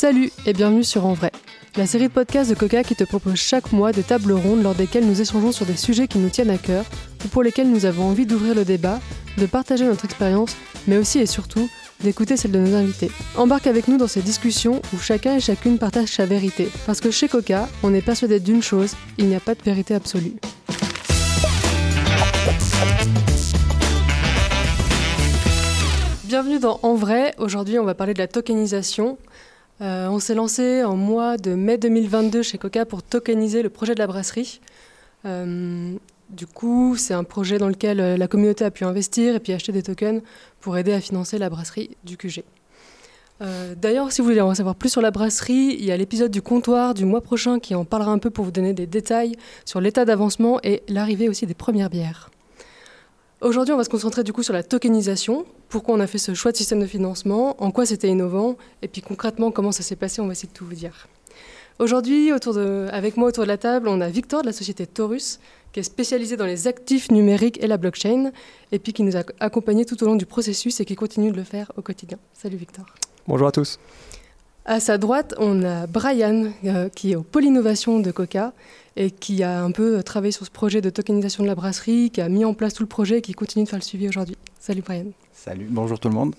Salut et bienvenue sur En Vrai, la série de podcasts de Coca qui te propose chaque mois des tables rondes lors desquelles nous échangeons sur des sujets qui nous tiennent à cœur ou pour lesquels nous avons envie d'ouvrir le débat, de partager notre expérience, mais aussi et surtout d'écouter celle de nos invités. Embarque avec nous dans ces discussions où chacun et chacune partage sa vérité. Parce que chez Coca, on est persuadé d'une chose, il n'y a pas de vérité absolue. Bienvenue dans En Vrai. Aujourd'hui, on va parler de la tokenisation. Euh, on s'est lancé en mois de mai 2022 chez Coca pour tokeniser le projet de la brasserie. Euh, du coup, c'est un projet dans lequel euh, la communauté a pu investir et puis acheter des tokens pour aider à financer la brasserie du QG. D'ailleurs, si vous voulez en savoir plus sur la brasserie, il y a l'épisode du comptoir du mois prochain qui en parlera un peu pour vous donner des détails sur l'état d'avancement et l'arrivée aussi des premières bières. Aujourd'hui, on va se concentrer du coup sur la tokenisation, pourquoi on a fait ce choix de système de financement, en quoi c'était innovant, et puis concrètement comment ça s'est passé, on va essayer de tout vous dire. Aujourd'hui, avec moi autour de la table, on a Victor de la société Taurus, qui est spécialisé dans les actifs numériques et la blockchain, et puis qui nous a accompagnés tout au long du processus et qui continue de le faire au quotidien. Salut Victor. Bonjour à tous. À sa droite, on a Brian, euh, qui est au pôle innovation de Coca et qui a un peu travaillé sur ce projet de tokenisation de la brasserie, qui a mis en place tout le projet et qui continue de faire le suivi aujourd'hui. Salut Brian. Salut, bonjour tout le monde.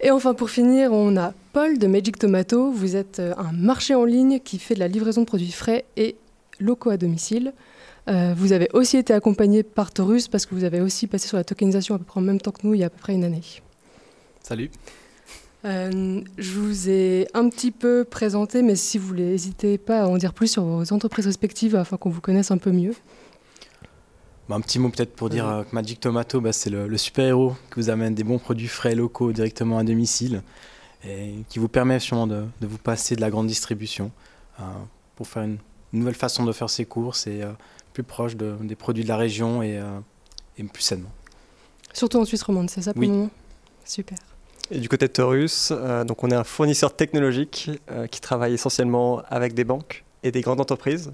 Et enfin, pour finir, on a Paul de Magic Tomato. Vous êtes euh, un marché en ligne qui fait de la livraison de produits frais et locaux à domicile. Euh, vous avez aussi été accompagné par Taurus parce que vous avez aussi passé sur la tokenisation à peu près en même temps que nous il y a à peu près une année. Salut. Euh, je vous ai un petit peu présenté, mais si vous voulez, n'hésitez pas à en dire plus sur vos entreprises respectives afin qu'on vous connaisse un peu mieux. Bah, un petit mot peut-être pour dire que Magic Tomato, bah, c'est le, super-héros qui vous amène des bons produits frais locaux directement à domicile et qui vous permet sûrement de, vous passer de la grande distribution euh, pour faire une, nouvelle façon de faire ses courses et plus proche des produits de la région et, euh, et, plus sainement. Surtout en Suisse romande, c'est ça pour oui. le moment? Super. Et du côté de Taurus, euh, donc on est un fournisseur technologique euh, qui travaille essentiellement avec des banques et des grandes entreprises.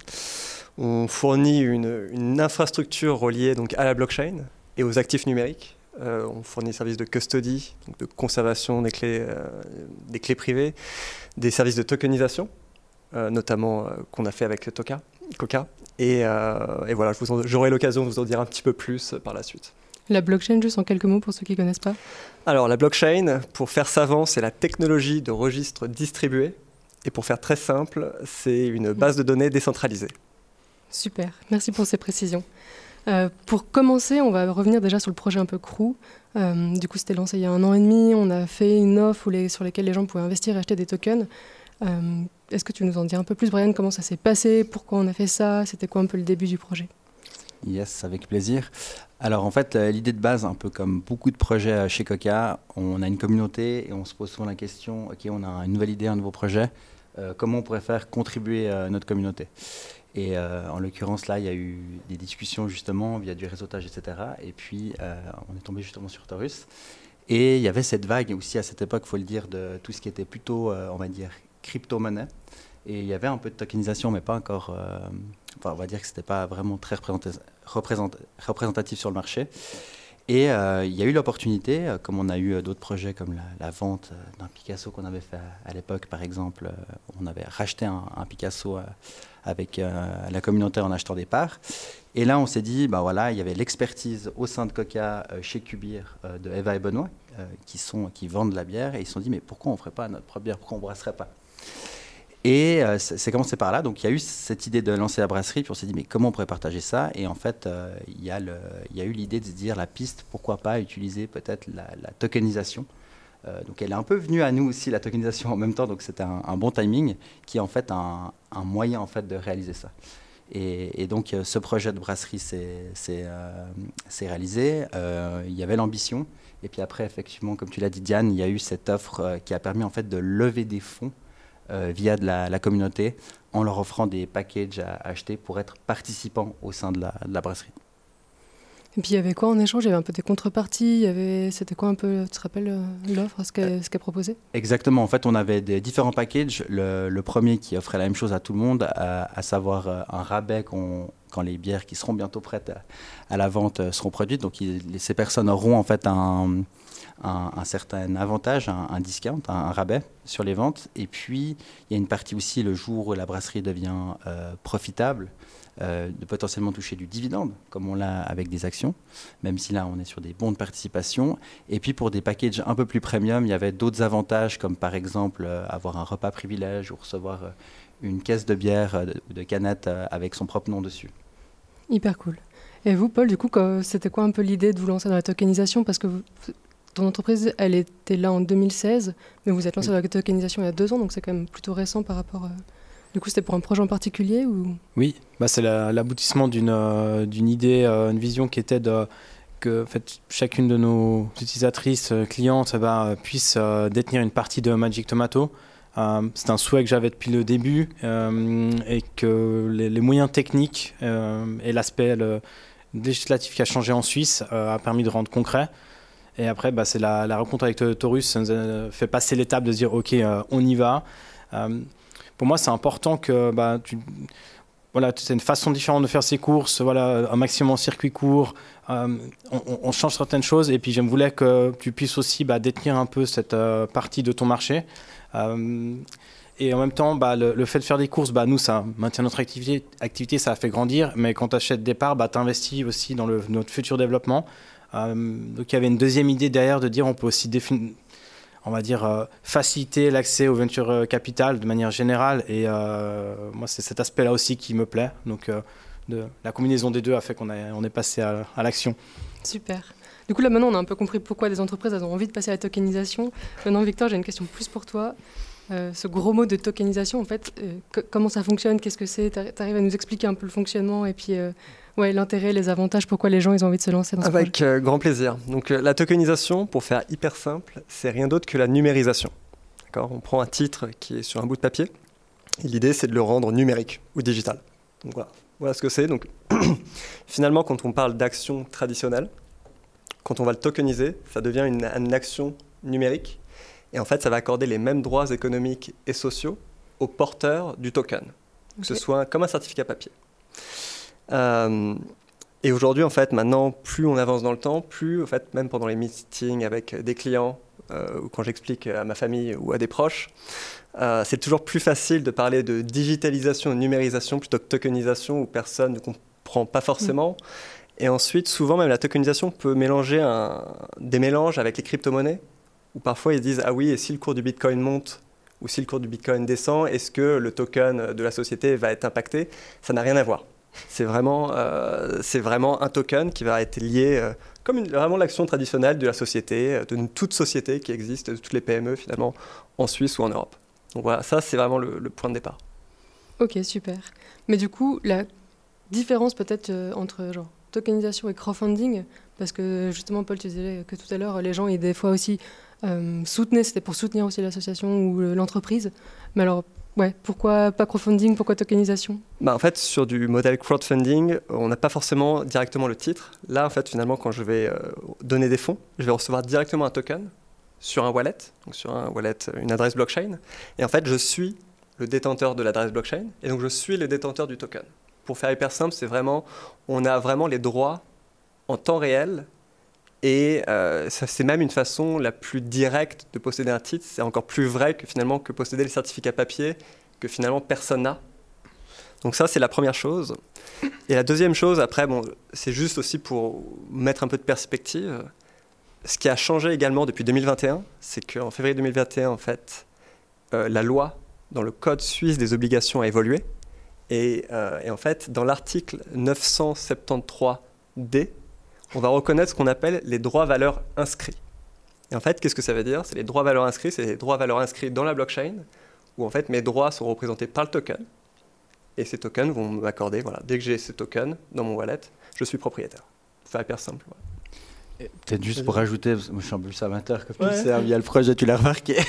On fournit une, infrastructure reliée donc à la blockchain et aux actifs numériques. on fournit des services de custody, donc de conservation des clés, des clés privées, des services de tokenisation, notamment qu'on a fait avec Toka, Coca, euh, et, voilà, j'aurai l'occasion de vous en dire un petit peu plus par la suite. La blockchain, juste en quelques mots pour ceux qui ne connaissent pas Alors, la blockchain, pour faire savant, c'est la technologie de registre distribué. Et pour faire très simple, c'est une base de données décentralisée. Super, merci pour ces précisions. Euh, pour commencer, on va revenir déjà sur le projet un peu crew. Euh, du coup, c'était lancé il y a un an et demi. On a fait une offre sur laquelle les gens pouvaient investir et acheter des tokens. Est-ce que tu nous en dis un peu plus, Brian, comment ça s'est passé, pourquoi on a fait ça, c'était quoi un peu le début du projet? Yes, avec plaisir. Alors en fait, euh, l'idée de base, un peu comme beaucoup de projets euh, chez Coca, on a une communauté et on se pose souvent la question, ok, on a une nouvelle idée, un nouveau projet, euh, comment on pourrait faire contribuer notre communauté? Et en l'occurrence, là, il y a eu des discussions justement via du réseautage, etc. Et puis, on est tombé justement sur Taurus. Et il y avait cette vague aussi à cette époque, il faut le dire, de tout ce qui était plutôt, on va dire, crypto-monnaie. Et il y avait un peu de tokenisation, mais pas encore. Enfin, on va dire que ce n'était pas vraiment très représentatif sur le marché. Et euh, il y a eu l'opportunité, euh, comme on a eu d'autres projets comme la, vente d'un Picasso qu'on avait fait à, l'époque, par exemple, on avait racheté un, Picasso avec la communauté en achetant des parts. Et là, on s'est dit, bah voilà, il y avait l'expertise au sein de Coca chez Cubir de Eva et Benoît, qui, sont, qui vendent de la bière, et ils se sont dit, mais pourquoi on ne ferait pas notre propre bière, pourquoi on ne brasserait pas? Et euh, c'est commencé par là. Donc il y a eu cette idée de lancer la brasserie, puis on s'est dit mais comment on pourrait partager ça? Et en fait, euh, il, y a eu l'idée de se dire la piste, pourquoi pas utiliser peut-être la, tokenisation? Euh, donc elle est un peu venue à nous aussi la tokenisation en même temps, donc c'était un, bon timing qui est en fait un, moyen en fait de réaliser ça. Et, donc ce projet de brasserie s'est réalisé. il y avait l'ambition. Et puis après, effectivement, comme tu l'as dit, Diane, il y a eu cette offre qui a permis en fait de lever des fonds via de la, communauté en leur offrant des packages à acheter pour être participants au sein de la, brasserie. Et puis il y avait quoi en échange? Il y avait un peu des contreparties, avait... c'était quoi un peu, tu te rappelles euh, l'offre, ce qu'elle qu proposait? Exactement, en fait on avait des différents packages. Le, premier qui offrait la même chose à tout le monde, à, savoir euh, un rabais qu'on quand les bières qui seront bientôt prêtes à, la vente seront produites. Donc ces personnes auront en fait un, certain avantage, un, discount, un, rabais sur les ventes. Et puis, il y a une partie aussi le jour où la brasserie devient profitable. Euh, de potentiellement toucher du dividende, comme on l'a avec des actions, même si là on est sur des bons de participation. Et puis pour des packages un peu plus premium, il y avait d'autres avantages, comme par exemple euh, avoir un repas privilège ou recevoir euh, une caisse de bière ou de canettes avec son propre nom dessus. Hyper cool. Et vous, Paul, du coup, c'était quoi un peu l'idée de vous lancer dans la tokenisation? Parce que ton entreprise, elle était là en 2016, mais vous êtes lancé dans la tokenisation il y a deux ans, donc c'est quand même plutôt récent par rapport à... Du coup, c'était pour un projet en particulier ou? Oui, bah, c'est l'aboutissement d'une euh, d'une idée, euh, une vision qui était de que en fait, chacune de nos utilisatrices, euh, clientes, bah, puisse détenir une partie de Magic Tomato. C'est un souhait que j'avais depuis le début et que les, moyens techniques et l'aspect législatif qui a changé en Suisse a permis de rendre concret. Et après, bah, c'est la, rencontre avec Taurus, ça nous a fait passer l'étape de dire ok, on y va pour moi, c'est important que bah, tu, voilà, c'est une façon différente de faire ses courses, voilà, un maximum en circuit court. Euh, on, change certaines choses et puis je voulais que tu puisses aussi bah, détenir un peu cette euh, partie de ton marché. Euh, et en même temps, bah, le, fait de faire des courses, bah, nous, ça maintient notre activité, ça a fait grandir. Mais quand tu achètes des parts, bah, tu investis aussi dans notre futur développement. donc il y avait une deuxième idée derrière de dire on peut aussi on va dire, euh, faciliter l'accès au venture euh, capital de manière générale. Et euh, moi, c'est cet aspect-là aussi qui me plaît. Donc, la combinaison des deux a fait qu'on on est passé à, l'action. Super. Du coup, là, maintenant, on a un peu compris pourquoi les entreprises elles ont envie de passer à la tokenisation. Maintenant, Victor, j'ai une question plus pour toi. ce gros mot de tokenisation, en fait, comment ça fonctionne? Qu'est-ce que c'est? Tu arrives à nous expliquer un peu le fonctionnement et puis ouais, l'intérêt, les avantages, pourquoi les gens ils ont envie de se lancer dans ce Avec euh, grand plaisir. Donc euh, la tokenisation, pour faire hyper simple, c'est rien d'autre que la numérisation. On prend un titre qui est sur un bout de papier et l'idée c'est de le rendre numérique ou digital. Donc voilà, voilà ce que c'est. Donc finalement, quand on parle d'action traditionnelle, quand on va le tokeniser, ça devient une, action numérique et en fait ça va accorder les mêmes droits économiques et sociaux aux porteurs du token, que ce soit comme un certificat papier. Euh, et aujourd'hui, en fait, maintenant, plus on avance dans le temps, plus, en fait, même pendant les meetings avec des clients, euh, ou quand j'explique à ma famille ou à des proches, euh, c'est toujours plus facile de parler de digitalisation et numérisation plutôt que tokenisation où personne ne comprend pas forcément. Mm. Et ensuite, souvent, même la tokenisation peut mélanger des mélanges avec les crypto-monnaies, où parfois ils disent Ah oui, et si le cours du bitcoin monte ou si le cours du bitcoin descend, est-ce que le token de la société va être impacté? Ça n'a rien à voir. C'est vraiment, euh, vraiment un token qui va être lié euh, comme vraiment l'action traditionnelle de la société, euh, de toute société qui existe, de toutes les PME finalement, en Suisse ou en Europe. Donc voilà, ça c'est vraiment le, point de départ. Ok, super. Mais du coup, la différence peut-être entre genre tokenisation et crowdfunding, parce que justement, Paul, tu disais que tout à l'heure, les gens, ils des fois aussi soutenaient, c'était pour soutenir aussi l'association ou l'entreprise. Mais alors, Ouais, pourquoi pas crowdfunding, pourquoi tokenisation? Bah En fait, sur du modèle crowdfunding, on n'a pas forcément directement le titre. Là, en fait, finalement, quand je vais euh, donner des fonds, je vais recevoir directement un token sur un wallet, donc sur un wallet, une adresse blockchain. Et en fait, je suis le détenteur de l'adresse blockchain, et donc je suis le détenteur du token. Pour faire hyper simple, c'est vraiment, on a vraiment les droits en temps réel et euh, c'est même une façon la plus directe de posséder un titre. C'est encore plus vrai que finalement que posséder le certificat papier que finalement personne n'a. Donc ça, c'est la première chose. Et la deuxième chose, après, bon, c'est juste aussi pour mettre un peu de perspective. Ce qui a changé également depuis 2021, c'est qu'en février 2021, en fait, euh, la loi dans le Code suisse des obligations a évolué. Et, euh, et en fait, dans l'article 973D, on va reconnaître ce qu'on appelle les droits-valeurs inscrits. Et en fait, qu'est-ce que ça veut dire? C'est les droits-valeurs inscrits, c'est les droits-valeurs inscrits dans la blockchain, où en fait mes droits sont représentés par le token. Et ces tokens vont m'accorder, voilà, dès que j'ai ces tokens dans mon wallet, je suis propriétaire. C'est hyper simple. Peut-être juste pour rajouter, moi je suis un peu amateur que plus ouais. via le projet, tu l'as remarqué.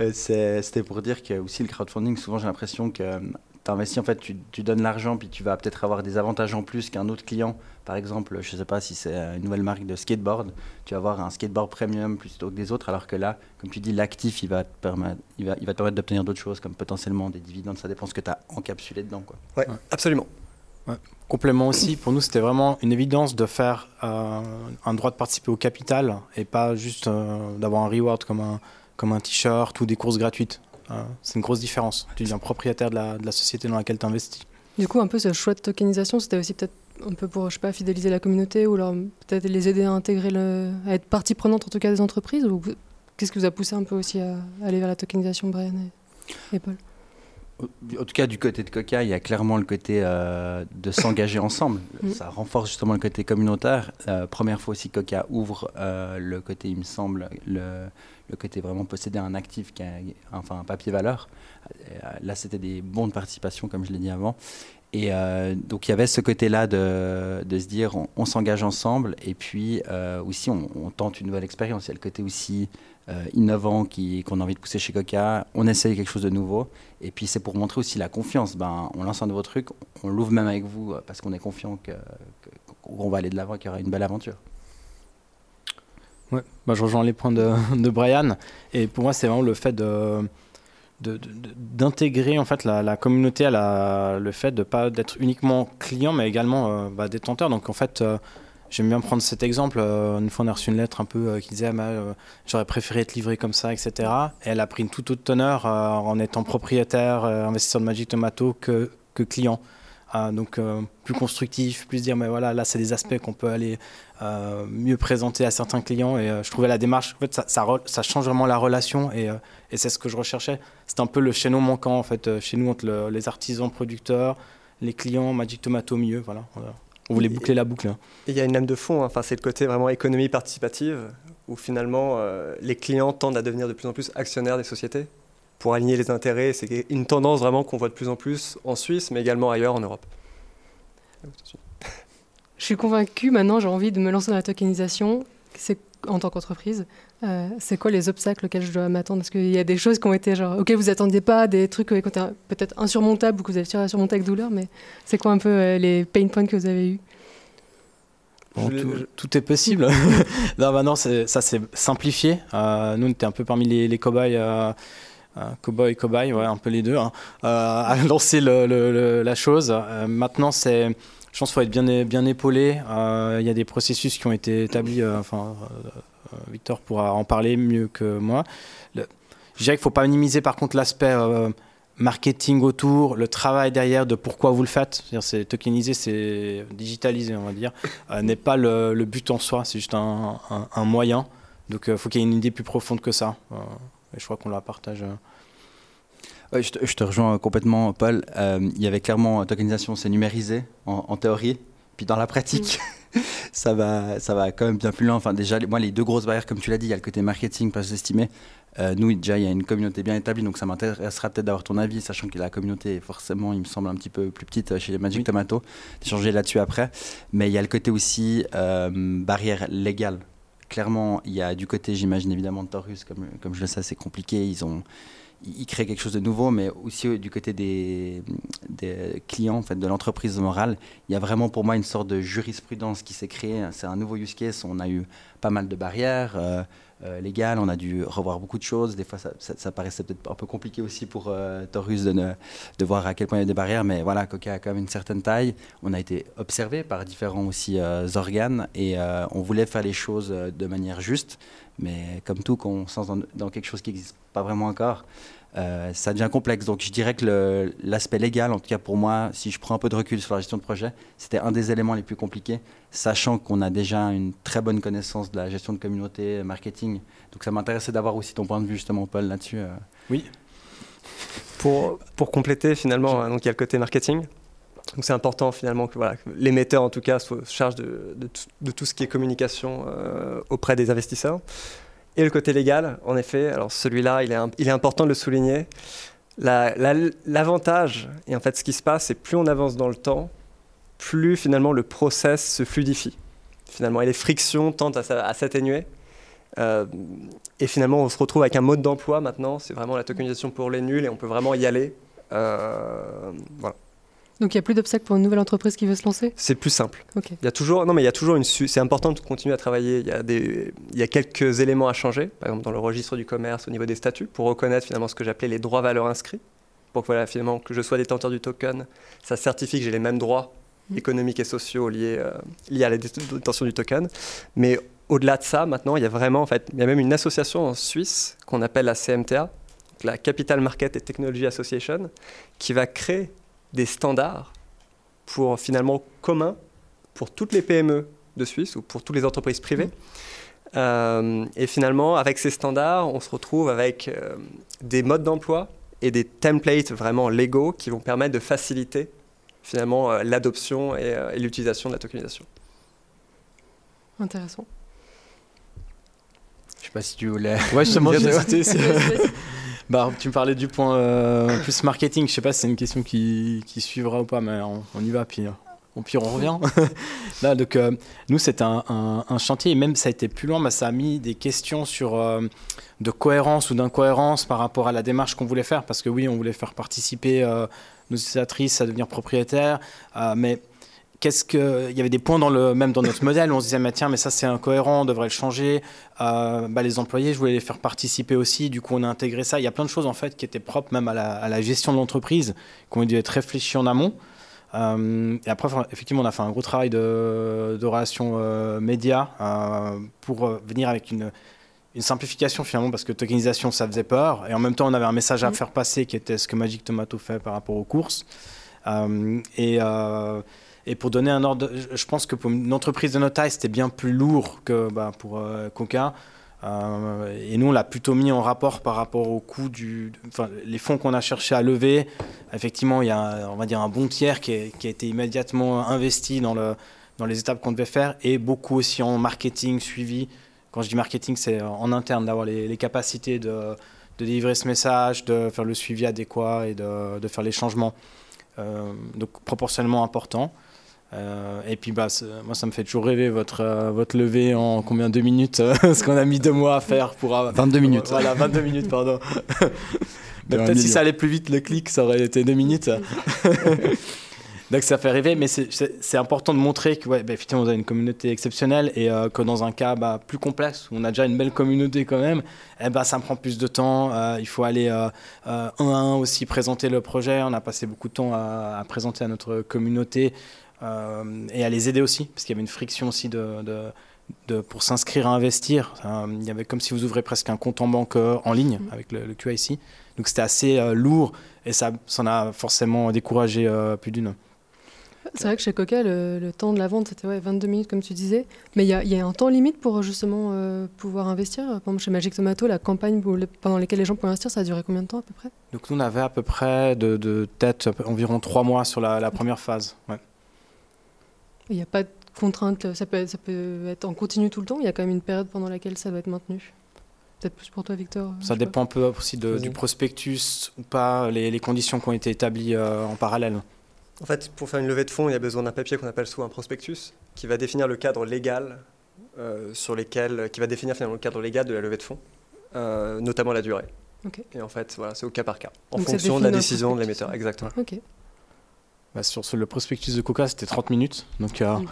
Euh, c'était pour dire que aussi le crowdfunding, souvent j'ai l'impression que tu investis, en fait, tu, donnes l'argent, puis tu vas peut-être avoir des avantages en plus qu'un autre client. Par exemple, je ne sais pas si c'est une nouvelle marque de skateboard, tu vas avoir un skateboard premium plutôt que des autres, alors que là, comme tu dis, l'actif, il, va te permettre, il, va, il va te permettre d'obtenir d'autres choses, comme potentiellement des dividendes, ça dépend ce que tu as encapsulé dedans. Quoi. Ouais, absolument. Complément aussi, pour nous, c'était vraiment une évidence de faire un droit de participer au capital et pas juste d'avoir un reward comme un, comme un t-shirt ou des courses gratuites. C'est une grosse différence. Tu deviens propriétaire de la, de la société dans laquelle tu investis. Du coup, un peu ce choix de tokenisation, c'était aussi peut-être un peu pour, je sais pas, fidéliser la communauté ou peut-être les aider à intégrer, le, à être partie prenante en tout cas des entreprises ou qu'est-ce qui vous a poussé un peu aussi à, aller vers la tokenisation, Brian et, Paul? En tout cas, du côté de Coca, il y a clairement le côté euh, de s'engager ensemble. Mm. Ça renforce justement le côté communautaire. Euh, première fois aussi, Coca ouvre euh, le côté, il me semble, le, le côté vraiment posséder un actif, qui a, enfin un papier valeur. Là, c'était des bons de participation, comme je l'ai dit avant. Et euh, donc il y avait ce côté-là de, de, se dire on, s'engage ensemble et puis euh, aussi on, tente une nouvelle expérience. Il y a le côté aussi euh, innovant qu'on a envie de pousser chez Coca. On essaye quelque chose de nouveau et puis c'est pour montrer aussi la confiance. Ben, on lance un nouveau truc, on l'ouvre même avec vous parce qu'on est confiant qu'on va aller de l'avant, qu'il y aura une belle aventure. Bah, je rejoins les points de, de Brian. Et pour moi c'est vraiment le fait d'intégrer en fait la, communauté à le fait de pas d'être uniquement client mais également euh, bah, détenteur. Donc en fait euh, j'aime bien prendre cet exemple. Euh, une fois on a reçu une lettre un peu qui disait ah, j'aurais préféré être livré comme ça etc et elle a pris une toute autre teneur en étant propriétaire investisseur de Magic Tomato que, que client donc plus constructif, plus dire mais voilà là c'est des aspects qu'on peut aller mieux présenter à certains clients et je trouvais la démarche en fait ça, ça, ça change vraiment la relation et et c'est ce que je recherchais. C'est un peu le chaînon manquant, en fait, euh, chez nous, entre les artisans producteurs, les clients, Magic Tomato au milieu. Voilà. On voulait boucler la boucle. Hein. Il y a une lame de fond, hein. enfin, c'est le côté vraiment économie participative, où finalement, euh, les clients tendent à devenir de plus en plus actionnaires des sociétés pour aligner les intérêts. C'est une tendance vraiment qu'on voit de plus en plus en Suisse, mais également ailleurs en Europe. Je suis convaincu maintenant, j'ai envie de me lancer dans la tokenisation. C'est en tant qu'entreprise, euh, c'est quoi les obstacles auxquels je dois m'attendre? Est-ce qu'il y a des choses qui ont été genre, ok, vous attendiez pas, des trucs qui étaient peut-être insurmontables ou que vous avez tiré à surmonter avec douleur, mais c'est quoi un peu euh, les pain points que vous avez eus? Tout, est possible. non, maintenant, ça s'est simplifié. Euh, nous, on était un peu parmi les, les cobayes. Euh, cowboy, cobaye, ouais, un peu les deux, hein, à lancer la chose. maintenant, c'est je pense qu'il faut être bien, bien épaulé. Euh, il y a des processus qui ont été établis. Euh, enfin, euh, Victor pourra en parler mieux que moi. je dirais qu'il ne faut pas minimiser par contre l'aspect marketing autour, le travail derrière de pourquoi vous le faites. C'est tokeniser, c'est digitaliser, on va dire, n'est pas le, but en soi, c'est juste un, moyen. Donc il faut qu'il y ait une idée plus profonde que ça. Et je crois qu'on la partage je, te, rejoins complètement, Paul. Euh, il y avait clairement tokenisation, c'est numérisé en, théorie, puis dans la pratique. Mm. ça va, ça va quand même bien plus loin. Enfin, déjà, moi, les deux grosses barrières, comme tu l'as dit, il y a le côté marketing, pas s'estimer. Euh, nous, déjà, il y a une communauté bien établie, donc ça m'intéressera peut-être d'avoir ton avis, sachant que la communauté, forcément, il me semble un petit peu plus petite euh, chez les Magic Tomato, d'échanger là-dessus après. Mais il y a le côté aussi barrière légale. Clairement, il y a du côté, j'imagine évidemment, de Taurus, comme, comme je le sais, c'est compliqué. Ils ont il crée quelque chose de nouveau, mais aussi du côté des, des clients, en fait, de l'entreprise morale, il y a vraiment pour moi une sorte de jurisprudence qui s'est créée. C'est un nouveau use case. On a eu pas mal de barrières euh, euh, on a dû revoir beaucoup de choses. Des fois, ça, paraissait peut-être un peu compliqué aussi pour Taurus de, voir à quel point il y a des barrières, mais voilà, Coca a quand même une certaine taille. On a été observé par différents aussi organes et on voulait faire les choses de manière juste. Mais comme tout, quand on se lance dans, quelque chose qui n'existe pas vraiment encore, euh, ça devient complexe. Donc je dirais que l'aspect légal, en tout cas pour moi, si je prends un peu de recul sur la gestion de projet, c'était un des éléments les plus compliqués, sachant qu'on a déjà une très bonne connaissance de la gestion de communauté, marketing. Donc ça m'intéressait d'avoir aussi ton point de vue justement, Paul, là-dessus. Euh. Oui. Pour, pour compléter finalement, hein, donc il y a le côté marketing. Donc c'est important finalement que voilà, l'émetteur en tout cas se charge de, tout ce qui est communication euh, auprès des investisseurs. Et le côté légal, en effet, alors celui-là, il est, important de le souligner. L'avantage, et en fait ce qui se passe, c'est plus on avance dans le temps, plus finalement le process se fluidifie. Finalement, et les frictions tentent à, s'atténuer. Euh, et finalement, on se retrouve avec un mode d'emploi maintenant, c'est vraiment la tokenisation pour les nuls et on peut vraiment y aller. Euh, voilà. Donc il n'y a plus d'obstacles pour une nouvelle entreprise qui veut se lancer? C'est plus simple. Il y a toujours, non mais il y a toujours une, c'est important de continuer à travailler. Il y a des, il y a quelques éléments à changer, par exemple dans le registre du commerce au niveau des statuts, pour reconnaître finalement ce que j'appelais les droits valeurs inscrits, pour que voilà finalement que je sois détenteur du token, ça certifie que j'ai les mêmes droits mmh. économiques et sociaux liés, liés à la détention du token. Mais au-delà de ça, maintenant, il y a vraiment, en fait, il y a même une association en Suisse qu'on appelle la CMTA, la Capital Market and Technology Association, qui va créer des standards pour finalement communs pour toutes les PME de Suisse ou pour toutes les entreprises privées. Euh, et finalement, avec ces standards, on se retrouve avec euh, des modes d'emploi et des templates vraiment légaux qui vont permettre de faciliter finalement euh, l'adoption et, et l'utilisation de la tokenisation. Intéressant. Je sais pas si tu voulais. Ouais, justement, bah, tu me parlais du point euh, plus marketing. Je sais pas si c'est une question qui, qui, suivra ou pas, mais on, y va. Puis, on, puis on revient. Là, donc, euh, nous, c'est un, un, chantier. Et même, ça a été plus loin. mais ça a mis des questions sur euh, de cohérence ou d'incohérence par rapport à la démarche qu'on voulait faire. Parce que oui, on voulait faire participer nos utilisatrices à devenir propriétaires. mais qu'est-ce que il y avait des points dans le même dans notre modèle où on se disait mais tiens mais ça c'est incohérent on devrait le changer. Euh, bah, les employés je voulais les faire participer aussi. Du coup on a intégré ça. Il y a plein de choses en fait qui étaient propres même à la, gestion de l'entreprise qui ont dû être réfléchies en amont. Euh, et après effectivement on a fait un gros travail de, de relations euh, médias pour venir avec une une simplification finalement parce que tokenisation ça faisait peur. Et en même temps on avait un message à mmh. faire passer qui était ce que Magic Tomato fait par rapport aux courses. Et et pour donner un ordre, je pense que pour une entreprise de notre taille, c'était bien plus lourd que bah, pour euh, Coca. Euh, et nous, on l'a plutôt mis en rapport par rapport au coût du, enfin, les fonds qu'on a cherché à lever. Effectivement, il y a, on va dire, un bon tiers qui, a été immédiatement investi dans, le, dans les étapes qu'on devait faire et beaucoup aussi en marketing suivi. Quand je dis marketing, c'est en interne d'avoir les, capacités de, de, délivrer ce message, de faire le suivi adéquat et de, de faire les changements. Euh, donc proportionnellement important. Euh, et puis bah, moi ça me fait toujours rêver votre, euh, votre levée en combien deux minutes Ce qu'on a mis deux mois à faire pour... 22 minutes. Voilà, 22 minutes, pardon. Peut-être si ça allait plus vite, le clic, ça aurait été deux minutes. Donc ça fait rêver, mais c'est important de montrer que ouais, bah, effectivement on a une communauté exceptionnelle et euh, que dans un cas bah, plus complexe où on a déjà une belle communauté quand même, eh ben, ça me prend plus de temps. il faut aller un à un aussi présenter le projet. On a passé beaucoup de temps à, à présenter à notre communauté euh, et à les aider aussi, parce qu'il y avait une friction aussi de, de, pour s'inscrire à investir. Euh, il y avait comme si vous ouvrez presque un compte en banque euh, en ligne mm. avec le, le QIC. Donc c'était assez lourd et ça en a forcément découragé plus d'une. C'est vrai que chez Coca, le, temps de la vente, c'était ouais, 22 minutes, comme tu disais. Mais il y, y, a un temps limite pour justement pouvoir investir. Par exemple, chez Magic Tomato, la campagne pendant laquelle les gens pouvaient investir, ça a duré combien de temps à peu près? Donc, nous, on avait à peu près de, de tête environ trois mois sur la, la première phase. Ouais. Il n'y a pas de contrainte, ça peut, ça peut être en continu tout le temps, il y a quand même une période pendant laquelle ça doit être maintenu. Peut-être plus pour toi, Victor Ça dépend un peu aussi du prospectus ou pas, les, conditions qui ont été établies euh, en parallèle. En fait, pour faire une levée de fonds, il y a besoin d'un papier qu'on appelle soit un prospectus, qui va définir le cadre légal euh, sur lesquels, qui va définir finalement le cadre légal de la levée de fonds, euh, notamment la durée. Et en fait, voilà, c'est au cas par cas, en fonction de la décision de l'émetteur. Exactement. Ok. Bah, sur le prospectus de Coca, c'était 30 minutes. Donc, euh,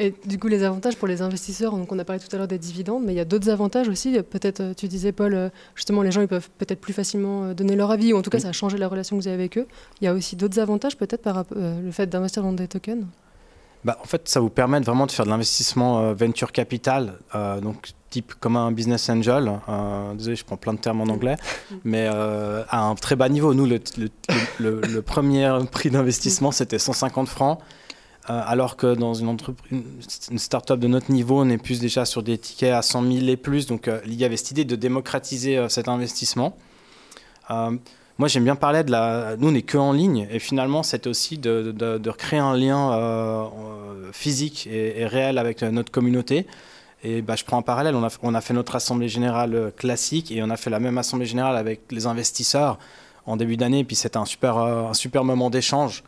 Et du coup, les avantages pour les investisseurs, donc on a parlé tout à l'heure des dividendes, mais il y a d'autres avantages aussi. Peut-être, euh, tu disais, Paul, euh, justement, les gens ils peuvent peut-être plus facilement donner leur avis, ou en tout cas, ça a changé la relation que vous avez avec eux. Il y a aussi d'autres avantages, peut-être, par le fait d'investir dans des tokens? Bah, en fait, ça vous permet vraiment de faire de l'investissement venture capital, donc type comme un business angel. Euh, désolé, je prends plein de termes en anglais, mais euh, à un très bas niveau. Nous, le, le, premier prix d'investissement, c'était 150 francs. Euh, alors que dans une, entreprise, une start-up de notre niveau, on est plus déjà sur des tickets à 100 000 et plus. Donc, il y avait cette idée de démocratiser cet investissement. moi, j'aime bien parler de la. Nous, on n'est que en ligne. Et finalement, c'est aussi de, de, recréer un lien physique et, et, réel avec notre communauté. Et bah, je prends un parallèle, on a, on a fait notre assemblée générale euh, classique et on a fait la même assemblée générale avec les investisseurs en début d'année. Puis c'était un super, euh, un super moment d'échange.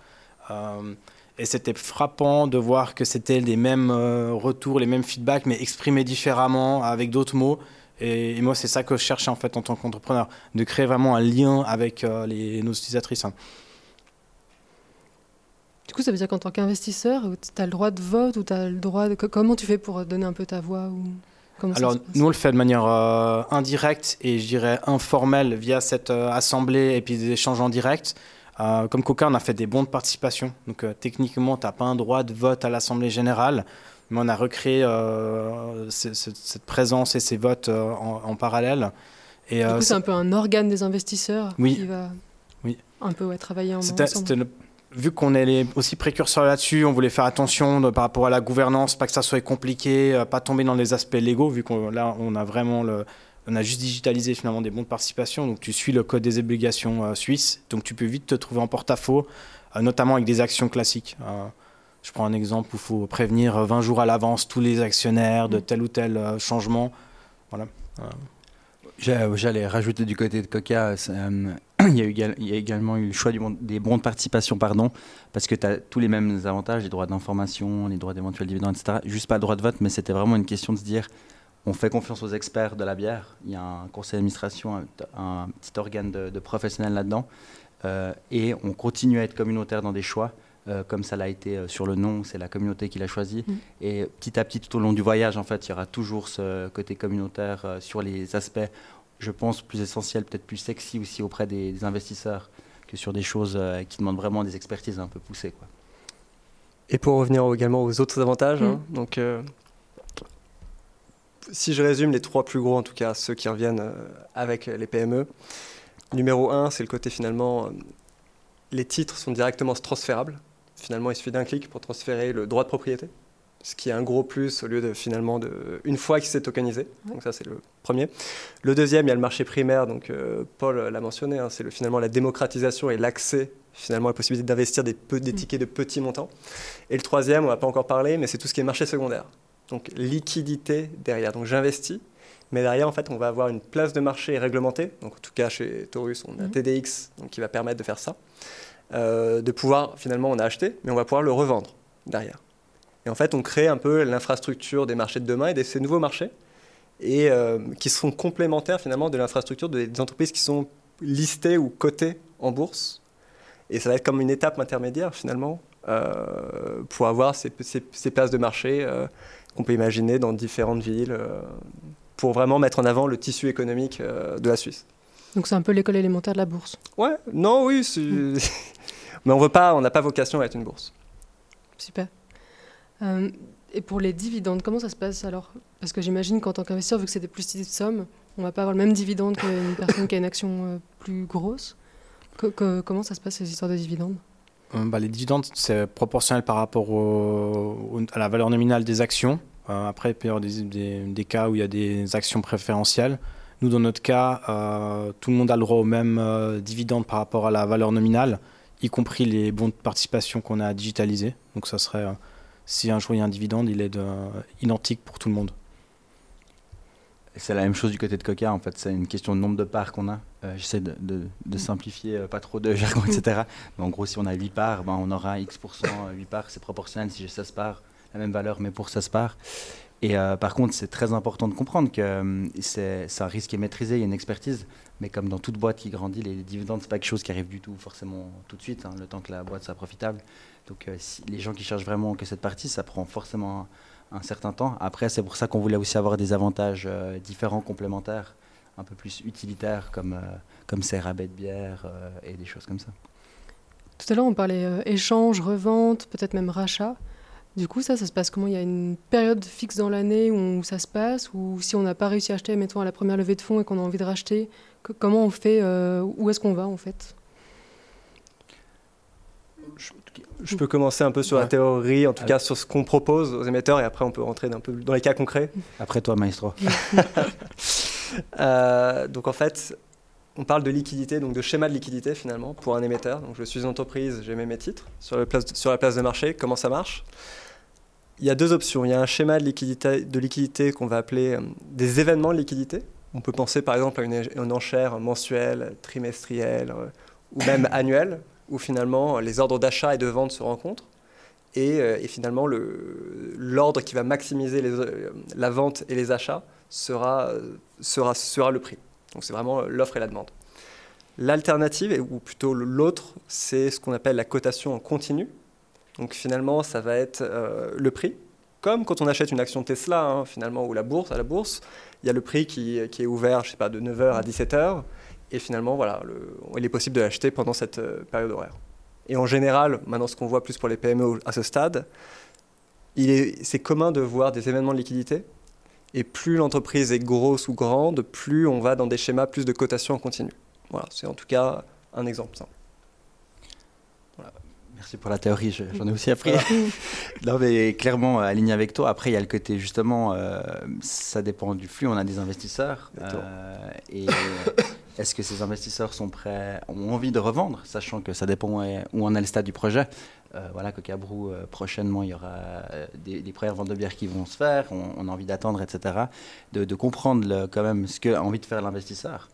Euh, et c'était frappant de voir que c'était les mêmes retours, les mêmes feedbacks, mais exprimés différemment, avec d'autres mots. Et, moi, c'est ça que je cherchais en fait en tant qu'entrepreneur, de créer vraiment un lien avec les, nos utilisatrices. Hein. Du coup, ça veut dire qu'en tant qu'investisseur, tu as le droit de vote ou tu as le droit de... Comment tu fais pour donner un peu ta voix ou... Alors, nous, on le fait de manière euh, indirecte et je dirais informelle via cette euh, assemblée et puis des échanges en direct. comme Coca, on a fait des bons de participation. Donc techniquement, tu n'as pas un droit de vote à l'Assemblée générale, mais on a recréé cette présence et ces votes en, parallèle. Et, du coup, c'est un peu un organe des investisseurs oui. qui va oui. un peu travailler ensemble vu qu'on est aussi précurseurs là-dessus, on voulait faire attention par rapport à la gouvernance, pas que ça soit compliqué, euh, pas tomber dans les aspects légaux, vu qu'on a vraiment on a juste digitalisé finalement des bons de participation, donc tu suis le code des obligations euh, suisses, donc tu peux vite te trouver en porte-à-faux, euh, notamment avec des actions classiques. je prends un exemple où il faut prévenir 20 jours à l'avance tous les actionnaires de tel ou tel changement. Voilà. J'allais rajouter du côté de Coca, il, y a eu, il, y a également eu le choix du, des bons de participation, pardon, parce que tu as tous les mêmes avantages, les droits d'information, les droits d'éventuels dividendes, etc. Juste pas le droit de vote, mais c'était vraiment une question de se dire, on fait confiance aux experts de la bière, il y a un conseil d'administration, un, petit organe de, professionnels là-dedans, euh, et on continue à être communautaire dans des choix. Euh, comme ça l'a été euh, sur le nom, c'est la communauté qui l'a choisi. Mm. Et petit à petit, tout au long du voyage, en fait, il y aura toujours ce côté communautaire euh, sur les aspects, je pense, plus essentiels, peut-être plus sexy aussi auprès des, investisseurs que sur des choses qui demandent vraiment des expertises un peu poussées. Quoi. Et pour revenir également aux autres avantages, hein, mm. donc, si je résume les trois plus gros, en tout cas ceux qui reviennent avec les PME, numéro un, c'est le côté finalement, les titres sont directement transférables finalement, il suffit d'un clic pour transférer le droit de propriété, ce qui est un gros plus au lieu de finalement de une fois qu'il s'est tokenisé. Donc ça c'est le premier. Le deuxième, il y a le marché primaire. Donc euh, Paul l'a mentionné, hein, c'est finalement la démocratisation et l'accès finalement à la possibilité d'investir des, des, mm. tickets de petits montants. Et le troisième, on va pas encore parler, mais c'est tout ce qui est marché secondaire. Donc liquidité derrière. Donc j'investis. Mais derrière, en fait, on va avoir une place de marché réglementée. Donc, en tout cas, chez Taurus, on a mm. TDX donc, qui va permettre de faire ça. Euh, de pouvoir, finalement, on a acheté, mais on va pouvoir le revendre derrière. Et en fait, on crée un peu l'infrastructure des marchés de demain et de ces nouveaux marchés, et euh, qui seront complémentaires finalement de l'infrastructure des entreprises qui sont listées ou cotées en bourse. Et ça va être comme une étape intermédiaire finalement euh, pour avoir ces, ces, places de marché qu'on peut imaginer dans différentes villes pour vraiment mettre en avant le tissu économique de la Suisse. Donc c'est un peu l'école élémentaire de la bourse. Ouais, non, oui, mais on veut pas, on n'a pas vocation à être une bourse. Super. Euh, et pour les dividendes, comment ça se passe alors? Parce que j'imagine qu'en tant qu'investisseur, vu que c'est des plus petites sommes, on va pas avoir le même dividende qu'une personne qui a une action euh, plus grosse. comment ça se passe ces histoires de dividendes? Euh, bah, Les dividendes, c'est proportionnel par rapport à la valeur nominale des actions. après, il peut y avoir des, cas où il y a des actions préférentielles. Nous, dans notre cas, tout le monde a le droit au même dividende par rapport à la valeur nominale, y compris les bons de participation qu'on a digitalisés. Donc ça serait, si un jour il y a un dividende, il est identique pour tout le monde. C'est la même chose du côté de Coca, en fait, c'est une question de nombre de parts qu'on a. J'essaie de, simplifier, pas trop de jargon, etc. Mais en gros, si on a 8 parts, ben, on aura X%, 8 parts, c'est proportionnel. Si j'ai 16 parts, la même valeur, mais pour 16 parts. Et euh, par contre, c'est très important de comprendre que euh, c'est un risque qui est maîtrisé, il y a une expertise, mais comme dans toute boîte qui grandit, les dividendes, ce n'est pas quelque chose qui arrive du tout forcément tout de suite, hein, le temps que la boîte soit profitable. Donc euh, les gens qui cherchent vraiment que cette partie, ça prend forcément un, certain temps. Après, c'est pour ça qu'on voulait aussi avoir des avantages différents, complémentaires, un peu plus utilitaires, comme, comme ces rabais de bière et des choses comme ça. Tout à l'heure, on parlait échange, revente, peut-être même rachat. Du coup, ça, ça se passe comment? Il y a une période fixe dans l'année où ça se passe? Ou si on n'a pas réussi à acheter, mettons, à la première levée de fonds et qu'on a envie de racheter, comment on fait euh, Où est-ce qu'on va, en fait? Je, peux commencer un peu sur la théorie, en tout cas sur ce qu'on propose aux émetteurs, et après on peut rentrer un peu dans les cas concrets. Après toi, maestro. Euh, donc en fait, on parle de liquidité, donc de schéma de liquidité finalement pour un émetteur. Donc je suis une entreprise, j'ai mis mes titres sur, la place de marché, comment ça marche? Il y a deux options. Il y a un schéma de liquidité, de liquidité qu'on va appeler euh, des événements de liquidité. On peut penser par exemple à une, enchère mensuelle, trimestrielle euh, ou même annuelle, où finalement les ordres d'achat et de vente se rencontrent. Et, euh, finalement, l'ordre qui va maximiser la vente et les achats sera, sera, sera le prix. Donc c'est vraiment l'offre et la demande. L'alternative, ou plutôt l'autre, c'est ce qu'on appelle la cotation en continu. Donc finalement, ça va être euh, le prix. Comme quand on achète une action Tesla, hein, finalement, ou la bourse, à la bourse, il y a le prix qui, est ouvert, je sais pas, de 9h à 17h. Et finalement, voilà, il est possible de l'acheter pendant cette euh, période horaire. Et en général, maintenant ce qu'on voit plus pour les PME à ce stade, c'est commun de voir des événements de liquidité. Et plus l'entreprise est grosse ou grande, plus on va dans des schémas plus de cotation en continu. Voilà, c'est en tout cas un exemple simple. Merci pour la théorie, j'en ai aussi appris. non, mais clairement, aligné avec toi. Après, il y a le côté, justement, euh, ça dépend du flux. On a des investisseurs. Euh, et est-ce que ces investisseurs sont prêts, ont envie de revendre, sachant que ça dépend où en est le stade du projet euh, voilà, Coca-Brou, prochainement, il y aura des, premières ventes de bière qui vont se faire, on, a envie d'attendre, etc. De, de comprendre quand même ce qu'a envie de faire l'investisseur.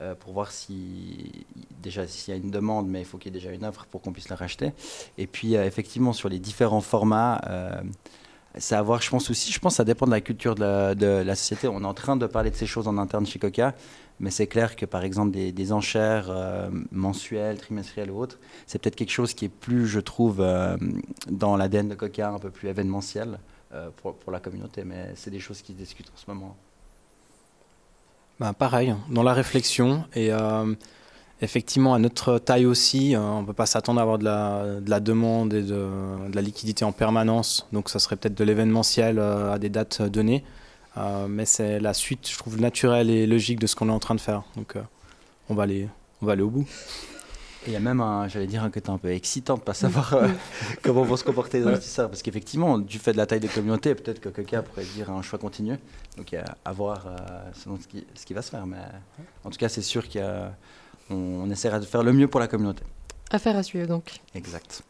Euh, pour voir si déjà s'il y a une demande, mais il faut qu'il y ait déjà une offre pour qu'on puisse la racheter. Et puis euh, effectivement sur les différents formats. Euh, c'est à voir, je pense aussi, je pense ça dépend de la culture de la, société. On est en train de parler de ces choses en interne chez Coca, mais c'est clair que par exemple des, enchères mensuelles, trimestrielles ou autres, c'est peut-être quelque chose qui est plus, je trouve, dans l'ADN de Coca, un peu plus événementiel pour, pour, la communauté, mais c'est des choses qui se discutent en ce moment. Bah, pareil, dans la réflexion. Et euh, effectivement, à notre taille aussi, euh, on ne peut pas s'attendre à avoir de la, de la demande et de, de, la liquidité en permanence. Donc ça serait peut-être de l'événementiel euh, à des dates données. Mais c'est la suite, je trouve, naturelle et logique de ce qu'on est en train de faire. Donc on, va aller, on va aller au bout. Il y a même, j'allais dire, un côté un peu excitant de ne pas savoir euh, comment vont se comporter les investisseurs. Parce qu'effectivement, du fait de la taille des communautés, peut-être que quelqu'un pourrait dire un choix continu. Donc, il y a à voir euh, selon ce qui, ce qui, va se faire. Mais en tout cas, c'est sûr qu'on on essaiera de faire le mieux pour la communauté. Affaire à suivre, donc. Exact.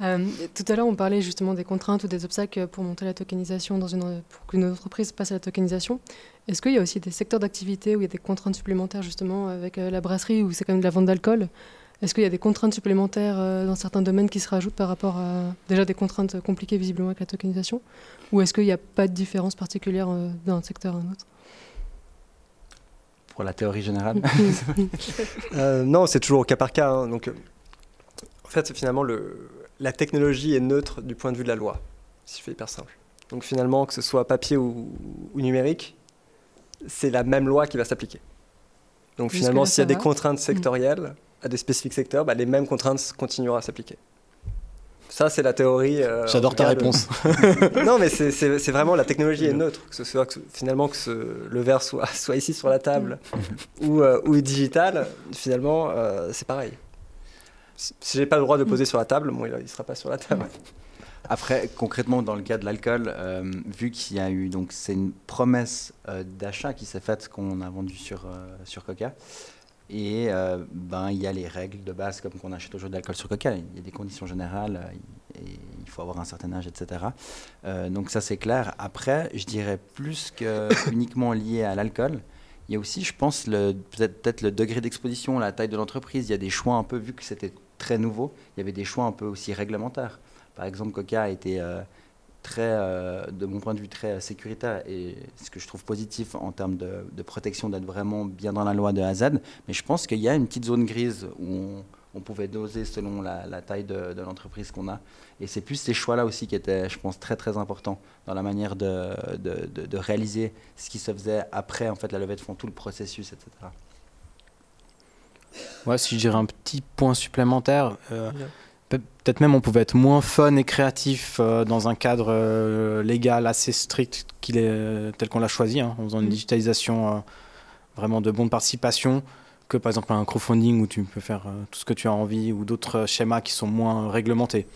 Euh, tout à l'heure, on parlait justement des contraintes ou des obstacles pour monter la tokenisation dans une, pour qu'une entreprise passe à la tokenisation. Est-ce qu'il y a aussi des secteurs d'activité où il y a des contraintes supplémentaires justement avec la brasserie où c'est quand même de la vente d'alcool? Est-ce qu'il y a des contraintes supplémentaires euh, dans certains domaines qui se rajoutent par rapport à déjà des contraintes compliquées visiblement avec la tokenisation? Ou est-ce qu'il n'y a pas de différence particulière euh, d'un secteur à un autre? Pour la théorie générale euh, Non, c'est toujours au cas par cas. Hein. donc, en fait, finalement, le, la technologie est neutre du point de vue de la loi, si je fais hyper simple. Donc finalement, que ce soit papier ou, numérique, c'est la même loi qui va s'appliquer. Donc finalement, s'il y a des contraintes sectorielles, à des spécifiques secteurs, bah, les mêmes contraintes continueront à s'appliquer. Ça, c'est la théorie. Euh, J'adore ta réponse. non, mais c'est vraiment la technologie est neutre. Que ce soit finalement que le verre soit, soit ici sur la table ou, euh, ou digital, finalement, euh, c'est pareil. Si j'ai pas le droit de poser sur la table, bon, il ne sera pas sur la table. Après, concrètement, dans le cas de l'alcool, vu qu'il y a eu donc c'est une promesse d'achat qui s'est faite qu'on a vendu sur sur Coca. Et euh, ben, il y a les règles de base, comme qu'on achète aujourd'hui de l'alcool sur coca. Il y a des conditions générales, euh, et il faut avoir un certain âge, etc. Euh, donc ça, c'est clair. Après, je dirais plus que uniquement lié à l'alcool. Il y a aussi, je pense, peut-être le degré d'exposition, la taille de l'entreprise. Il y a des choix un peu, vu que c'était très nouveau, il y avait des choix un peu aussi réglementaires. Par exemple, Coca a été très, euh, de mon point de vue, très sécuritaire et ce que je trouve positif en termes de, protection, d'être vraiment bien dans la loi de Z. Mais je pense qu'il y a une petite zone grise où on, pouvait doser selon la, taille de, l'entreprise qu'on a. Et c'est plus ces choix-là aussi qui étaient, je pense, très très importants dans la manière de, de, réaliser ce qui se faisait après en fait la levée de fonds, tout le processus, etc. Ouais, si je dirais un petit point supplémentaire. Euh, peut-être même on pouvait être moins fun et créatif euh, dans un cadre euh, légal assez strict qu'il est tel qu'on l'a choisi, hein, en faisant une mm. digitalisation vraiment de bonne participation, que par exemple un crowdfunding où tu peux faire tout ce que tu as envie, ou d'autres schémas qui sont moins réglementés.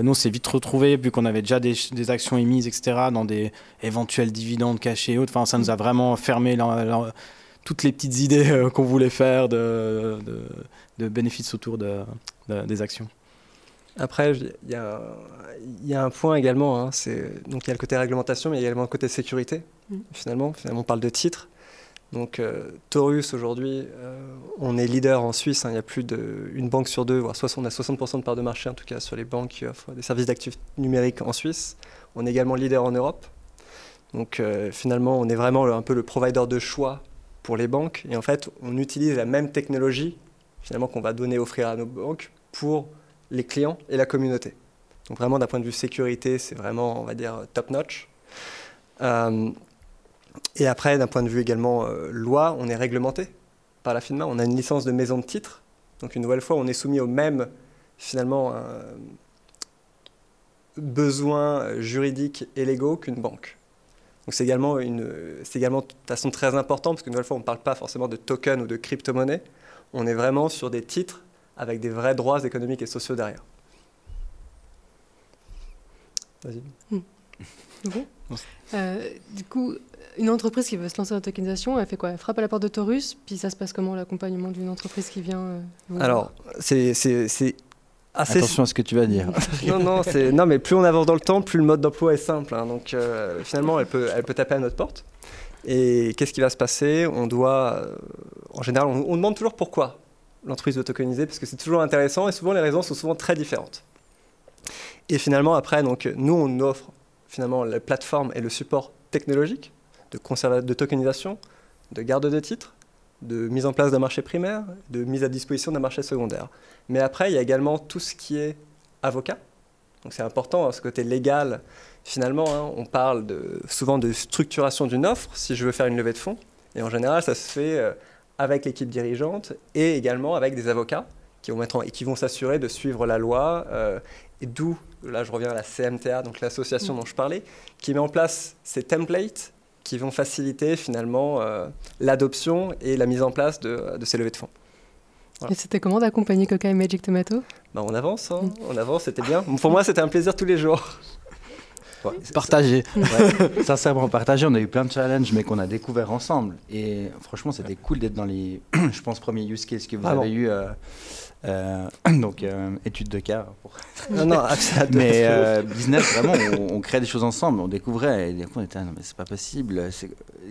nous, on s'est vite retrouvé, vu qu'on avait déjà des, actions émises, etc., dans des éventuels dividendes cachés et autres. Enfin, ça nous a vraiment fermé toutes les petites idées qu'on voulait faire de, de, bénéfices autour des actions. Après, il y, y, a un point également, hein, donc il y a le côté réglementation, mais il y a également le côté sécurité, mm. finalement. Finalement, on parle de titres. Donc, euh, Taurus, aujourd'hui, euh, on est leader en Suisse. Hein. il y a plus d'une banque sur deux, voire 60, on a 60% de part de marché, en tout cas, sur les banques qui offrent des services d'actifs numériques en Suisse. On est également leader en Europe. Donc, euh, finalement, on est vraiment un peu le provider de choix pour les banques. Et en fait, on utilise la même technologie, finalement, qu'on va donner, offrir à nos banques pour les clients et la communauté. Donc vraiment d'un point de vue sécurité, c'est vraiment, on va dire, top notch. Euh, et après, d'un point de vue également euh, loi, on est réglementé. par la FINMA. On a une licence de maison de titre. Donc une nouvelle fois, on est soumis au même, finalement, besoins juridiques et légaux qu'une banque. Donc c'est également, une, également de façon très important parce qu'une nouvelle fois, on ne parle pas forcément de token ou de crypto-monnaie. On est vraiment sur des titres avec des vrais droits économiques et sociaux derrière. Vas-y. Euh, du coup, une entreprise qui veut se lancer dans la tokenisation, elle fait quoi? Elle frappe à la porte de Taurus, puis ça se passe comment l'accompagnement d'une entreprise qui vient euh, Alors, c'est Attention à ce que tu vas dire. non, non, non, mais plus on avance dans le temps, plus le mode d'emploi est simple. Hein. donc euh, finalement, elle peut, elle peut taper à notre porte. Et qu'est-ce qui va se passer? On doit, euh, en général, on, demande toujours pourquoi l'entreprise veut tokeniser, parce que c'est toujours intéressant et souvent les raisons sont souvent très différentes. Et finalement, après, donc, nous, on offre finalement la plateforme et le support technologique de, de tokenisation, de garde de titres, de mise en place d'un marché primaire, de mise à disposition d'un marché secondaire. Mais après, il y a également tout ce qui est avocat. Donc c'est important, hein, ce côté légal. Finalement, hein, on parle de, souvent de structuration d'une offre si je veux faire une levée de fonds. Et en général, ça se fait euh, avec l'équipe dirigeante et également avec des avocats qui vont, mettre et qui vont s'assurer de suivre la loi. Euh, et d'où, là je reviens à la CMTA, donc l'association mmh. dont je parlais, qui met en place ces templates qui vont faciliter finalement euh, l'adoption et la mise en place de, de ces levées de fonds. Et c'était comment d'accompagner Coca et Magic Tomato? Bah, On avance, hein. mm. on avance, c'était bien. Pour moi, c'était un plaisir tous les jours. Partager. Sincèrement, partager. On a eu plein de challenges, mais qu'on a découvert ensemble. Et franchement, c'était cool d'être dans les, je pense, premiers use cases que vous avez eu. Euh, euh, donc, euh, étude de cas. Non, non, mais euh, business, vraiment, on, crée des choses ensemble, on découvrait, et d'un coup, on était, non, mais c'est pas possible.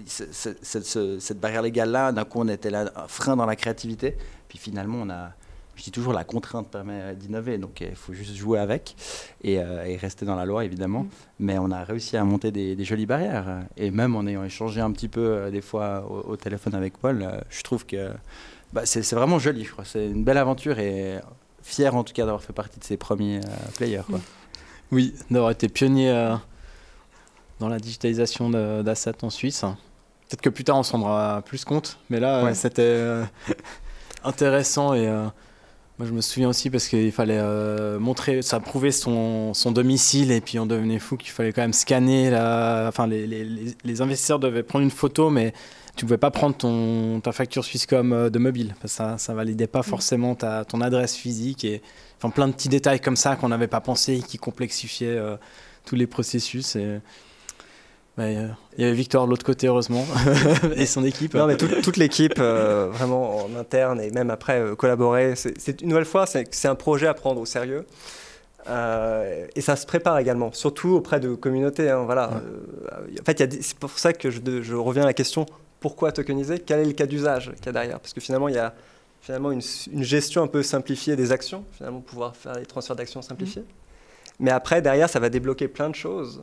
cette barrière légale-là, d'un coup, on était là, un frein dans la créativité. Puis finalement, on a, je dis toujours, la contrainte permet d'innover, donc il faut juste jouer avec et, rester dans la loi, évidemment. Mm. Mais on a réussi à monter des, jolies barrières. Et même en ayant échangé un petit peu, des fois, au téléphone avec Paul, je trouve que bah, c'est vraiment joli, je crois. C'est une belle aventure et fier en tout cas d'avoir fait partie de ces premiers euh, players. Quoi. Oui, d'avoir été pionnier euh, dans la digitalisation d'assets en Suisse. Peut-être que plus tard on s'en rendra plus compte, mais là euh, c'était intéressant et moi je me souviens aussi parce qu'il fallait montrer, ça prouvait son, son, domicile et puis on devenait fou qu'il fallait quand même scanner. La, enfin les, les, les investisseurs devaient prendre une photo, mais tu pouvais pas prendre ton, ta facture Swisscom euh, de mobile. Ça, ça validait pas mm. forcément ta, ton adresse physique et enfin, plein de petits détails comme ça qu'on n'avait pas pensé et qui complexifiaient euh, tous les processus. Et, bah, il y avait Victor de l'autre côté, heureusement, et son équipe. Non, mais toute l'équipe, euh, vraiment en interne et même après collaborer. C'est une nouvelle fois, c'est un projet à prendre au sérieux. et ça se prépare également, surtout auprès de communautés. Hein, voilà. en fait, c'est pour ça que je, je, reviens à la question pourquoi tokeniser? Quel est le cas d'usage qu'il y a derrière? Parce que finalement, il y a finalement une, gestion un peu simplifiée des actions, finalement pouvoir faire des transferts d'actions simplifiés. Mais après, derrière, ça va débloquer plein de choses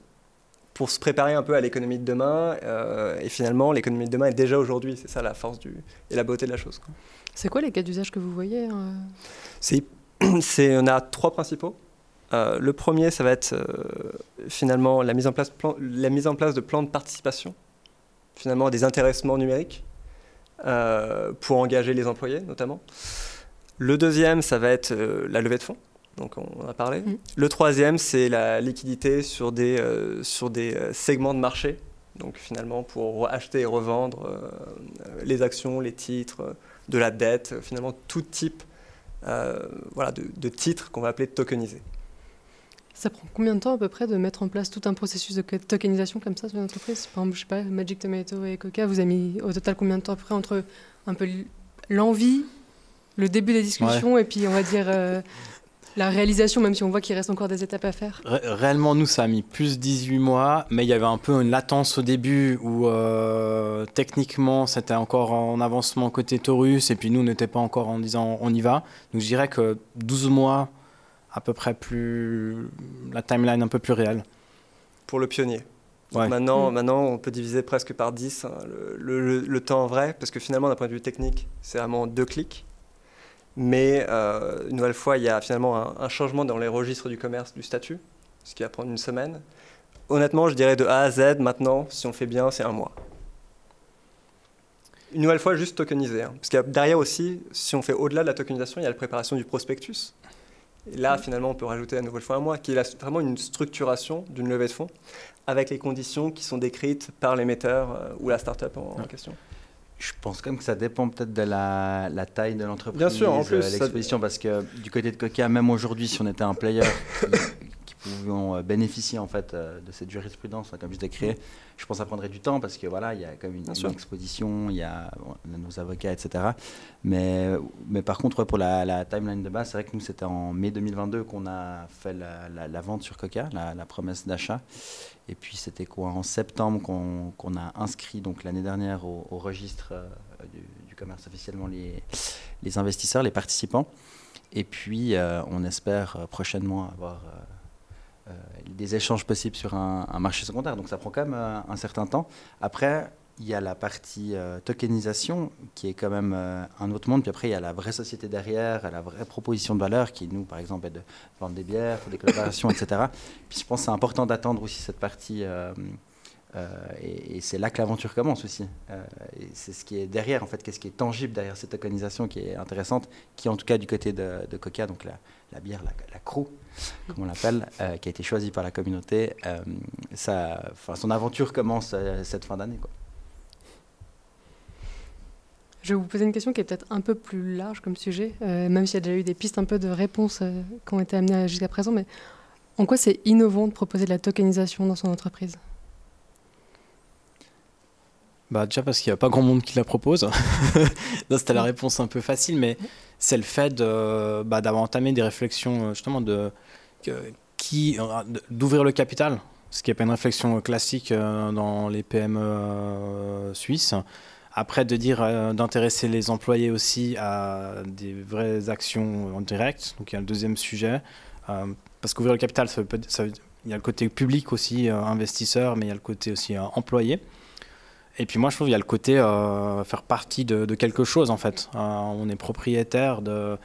pour se préparer un peu à l'économie de demain. Euh, et finalement, l'économie de demain est déjà aujourd'hui. C'est ça la force du, et la beauté de la chose. C'est quoi les cas d'usage que vous voyez hein? C'est, On a trois principaux. Euh, le premier, ça va être euh, finalement la mise, en place, la mise en place de plans de participation finalement des intéressements numériques pour engager les employés notamment. Le deuxième, ça va être la levée de fonds, donc on en a parlé. Mm. Le troisième, c'est la liquidité sur des, euh, sur des segments de marché, donc finalement pour acheter et revendre les actions, les titres, de la dette, finalement tout type voilà, de, de titres qu'on va appeler tokenisés. Ça prend combien de temps à peu près de mettre en place tout un processus de tokenisation comme ça sur une entreprise? Par exemple, je sais pas, Magic Tomato et Coca, vous avez mis au total combien de temps à peu près entre un peu l'envie, le début des discussions et puis on va dire euh, la réalisation, même si on voit qu'il reste encore des étapes à faire Réellement, nous, ça a mis plus de 18 mois, mais il y avait un peu une latence au début où euh, techniquement c'était encore en avancement côté Taurus et puis nous, on n'était pas encore en disant on y va. Donc je dirais que 12 mois à peu près plus. la timeline un peu plus réelle. Pour le pionnier. Maintenant, mm. maintenant, on peut diviser presque par 10 hein, le, le, temps vrai, parce que finalement, d'un point de vue technique, c'est vraiment deux clics. Mais euh, une nouvelle fois, il y a finalement un, changement dans les registres du commerce du statut, ce qui va prendre une semaine. Honnêtement, je dirais de A à Z, maintenant, si on fait bien, c'est un mois. une nouvelle fois juste tokenisé. Hein. Parce que derrière aussi, si on fait au-delà de la tokenisation, il y a la préparation du prospectus. Et là, finalement, on peut rajouter à nouvelle fois un mois, qui est vraiment une structuration d'une levée de fonds avec les conditions qui sont décrites par l'émetteur euh, ou la start-up en, question. Je pense quand même que ça dépend peut-être de la, taille de l'entreprise, Bien sûr, en plus, euh, l'exposition, parce que du côté de Coca, même aujourd'hui, si on était un player pouvions euh, bénéficier en fait euh, de cette jurisprudence, hein, comme je décris. Je pense que ça prendrait du temps parce que voilà, il y a comme une, une exposition, il y a nos avocats, etc. Mais, mais par contre, pour la, timeline de base, c'est vrai que nous, c'était en mai 2022 qu'on a fait la, vente sur Coca, la, promesse d'achat. Et puis c'était quoi en septembre qu'on a inscrit donc l'année dernière au, registre euh, du, commerce officiellement les, les investisseurs, les participants. Et puis on espère prochainement avoir euh, des échanges possibles sur un, marché secondaire. Donc ça prend quand même euh, un certain temps. Après, il y a la partie euh, tokenisation qui est quand même un autre monde. Puis après, il y a la vraie société derrière, la vraie proposition de valeur qui, nous, par exemple, est de vendre des bières, des collaborations, etc. Puis je pense que c'est important d'attendre aussi cette partie euh, et, c'est là que l'aventure commence aussi. Euh, c'est ce qui est derrière, en fait, qu'est-ce qui est tangible derrière cette tokenisation qui est intéressante, qui en tout cas du côté de, Coca, donc la, bière, la, la crew, comme on l'appelle, euh, qui a été choisie par la communauté, ça, son aventure commence cette fin d'année. Je vais vous poser une question qui est peut-être un peu plus large comme sujet, même s'il y a déjà eu des pistes un peu de réponses qui ont été amenées jusqu'à présent, mais en quoi c'est innovant de proposer de la tokenisation dans son entreprise? Bah, Déjà parce qu'il n'y a pas grand monde qui la propose. C'était la réponse un peu facile, mais c'est le fait bah, d'avoir entamé des réflexions euh, justement de, qui, d'ouvrir le capital, ce qui n'est pas une réflexion classique euh, dans les PME euh, suisses. Après, de dire d'intéresser les employés aussi à des vraies actions en direct. Donc il y a le deuxième sujet. parce qu'ouvrir le capital, il y a le côté public aussi, investisseur, mais il y a le côté aussi employé. Et puis moi, je trouve qu'il y a le côté euh, faire partie de, quelque chose, en fait. Euh, on est propriétaire de...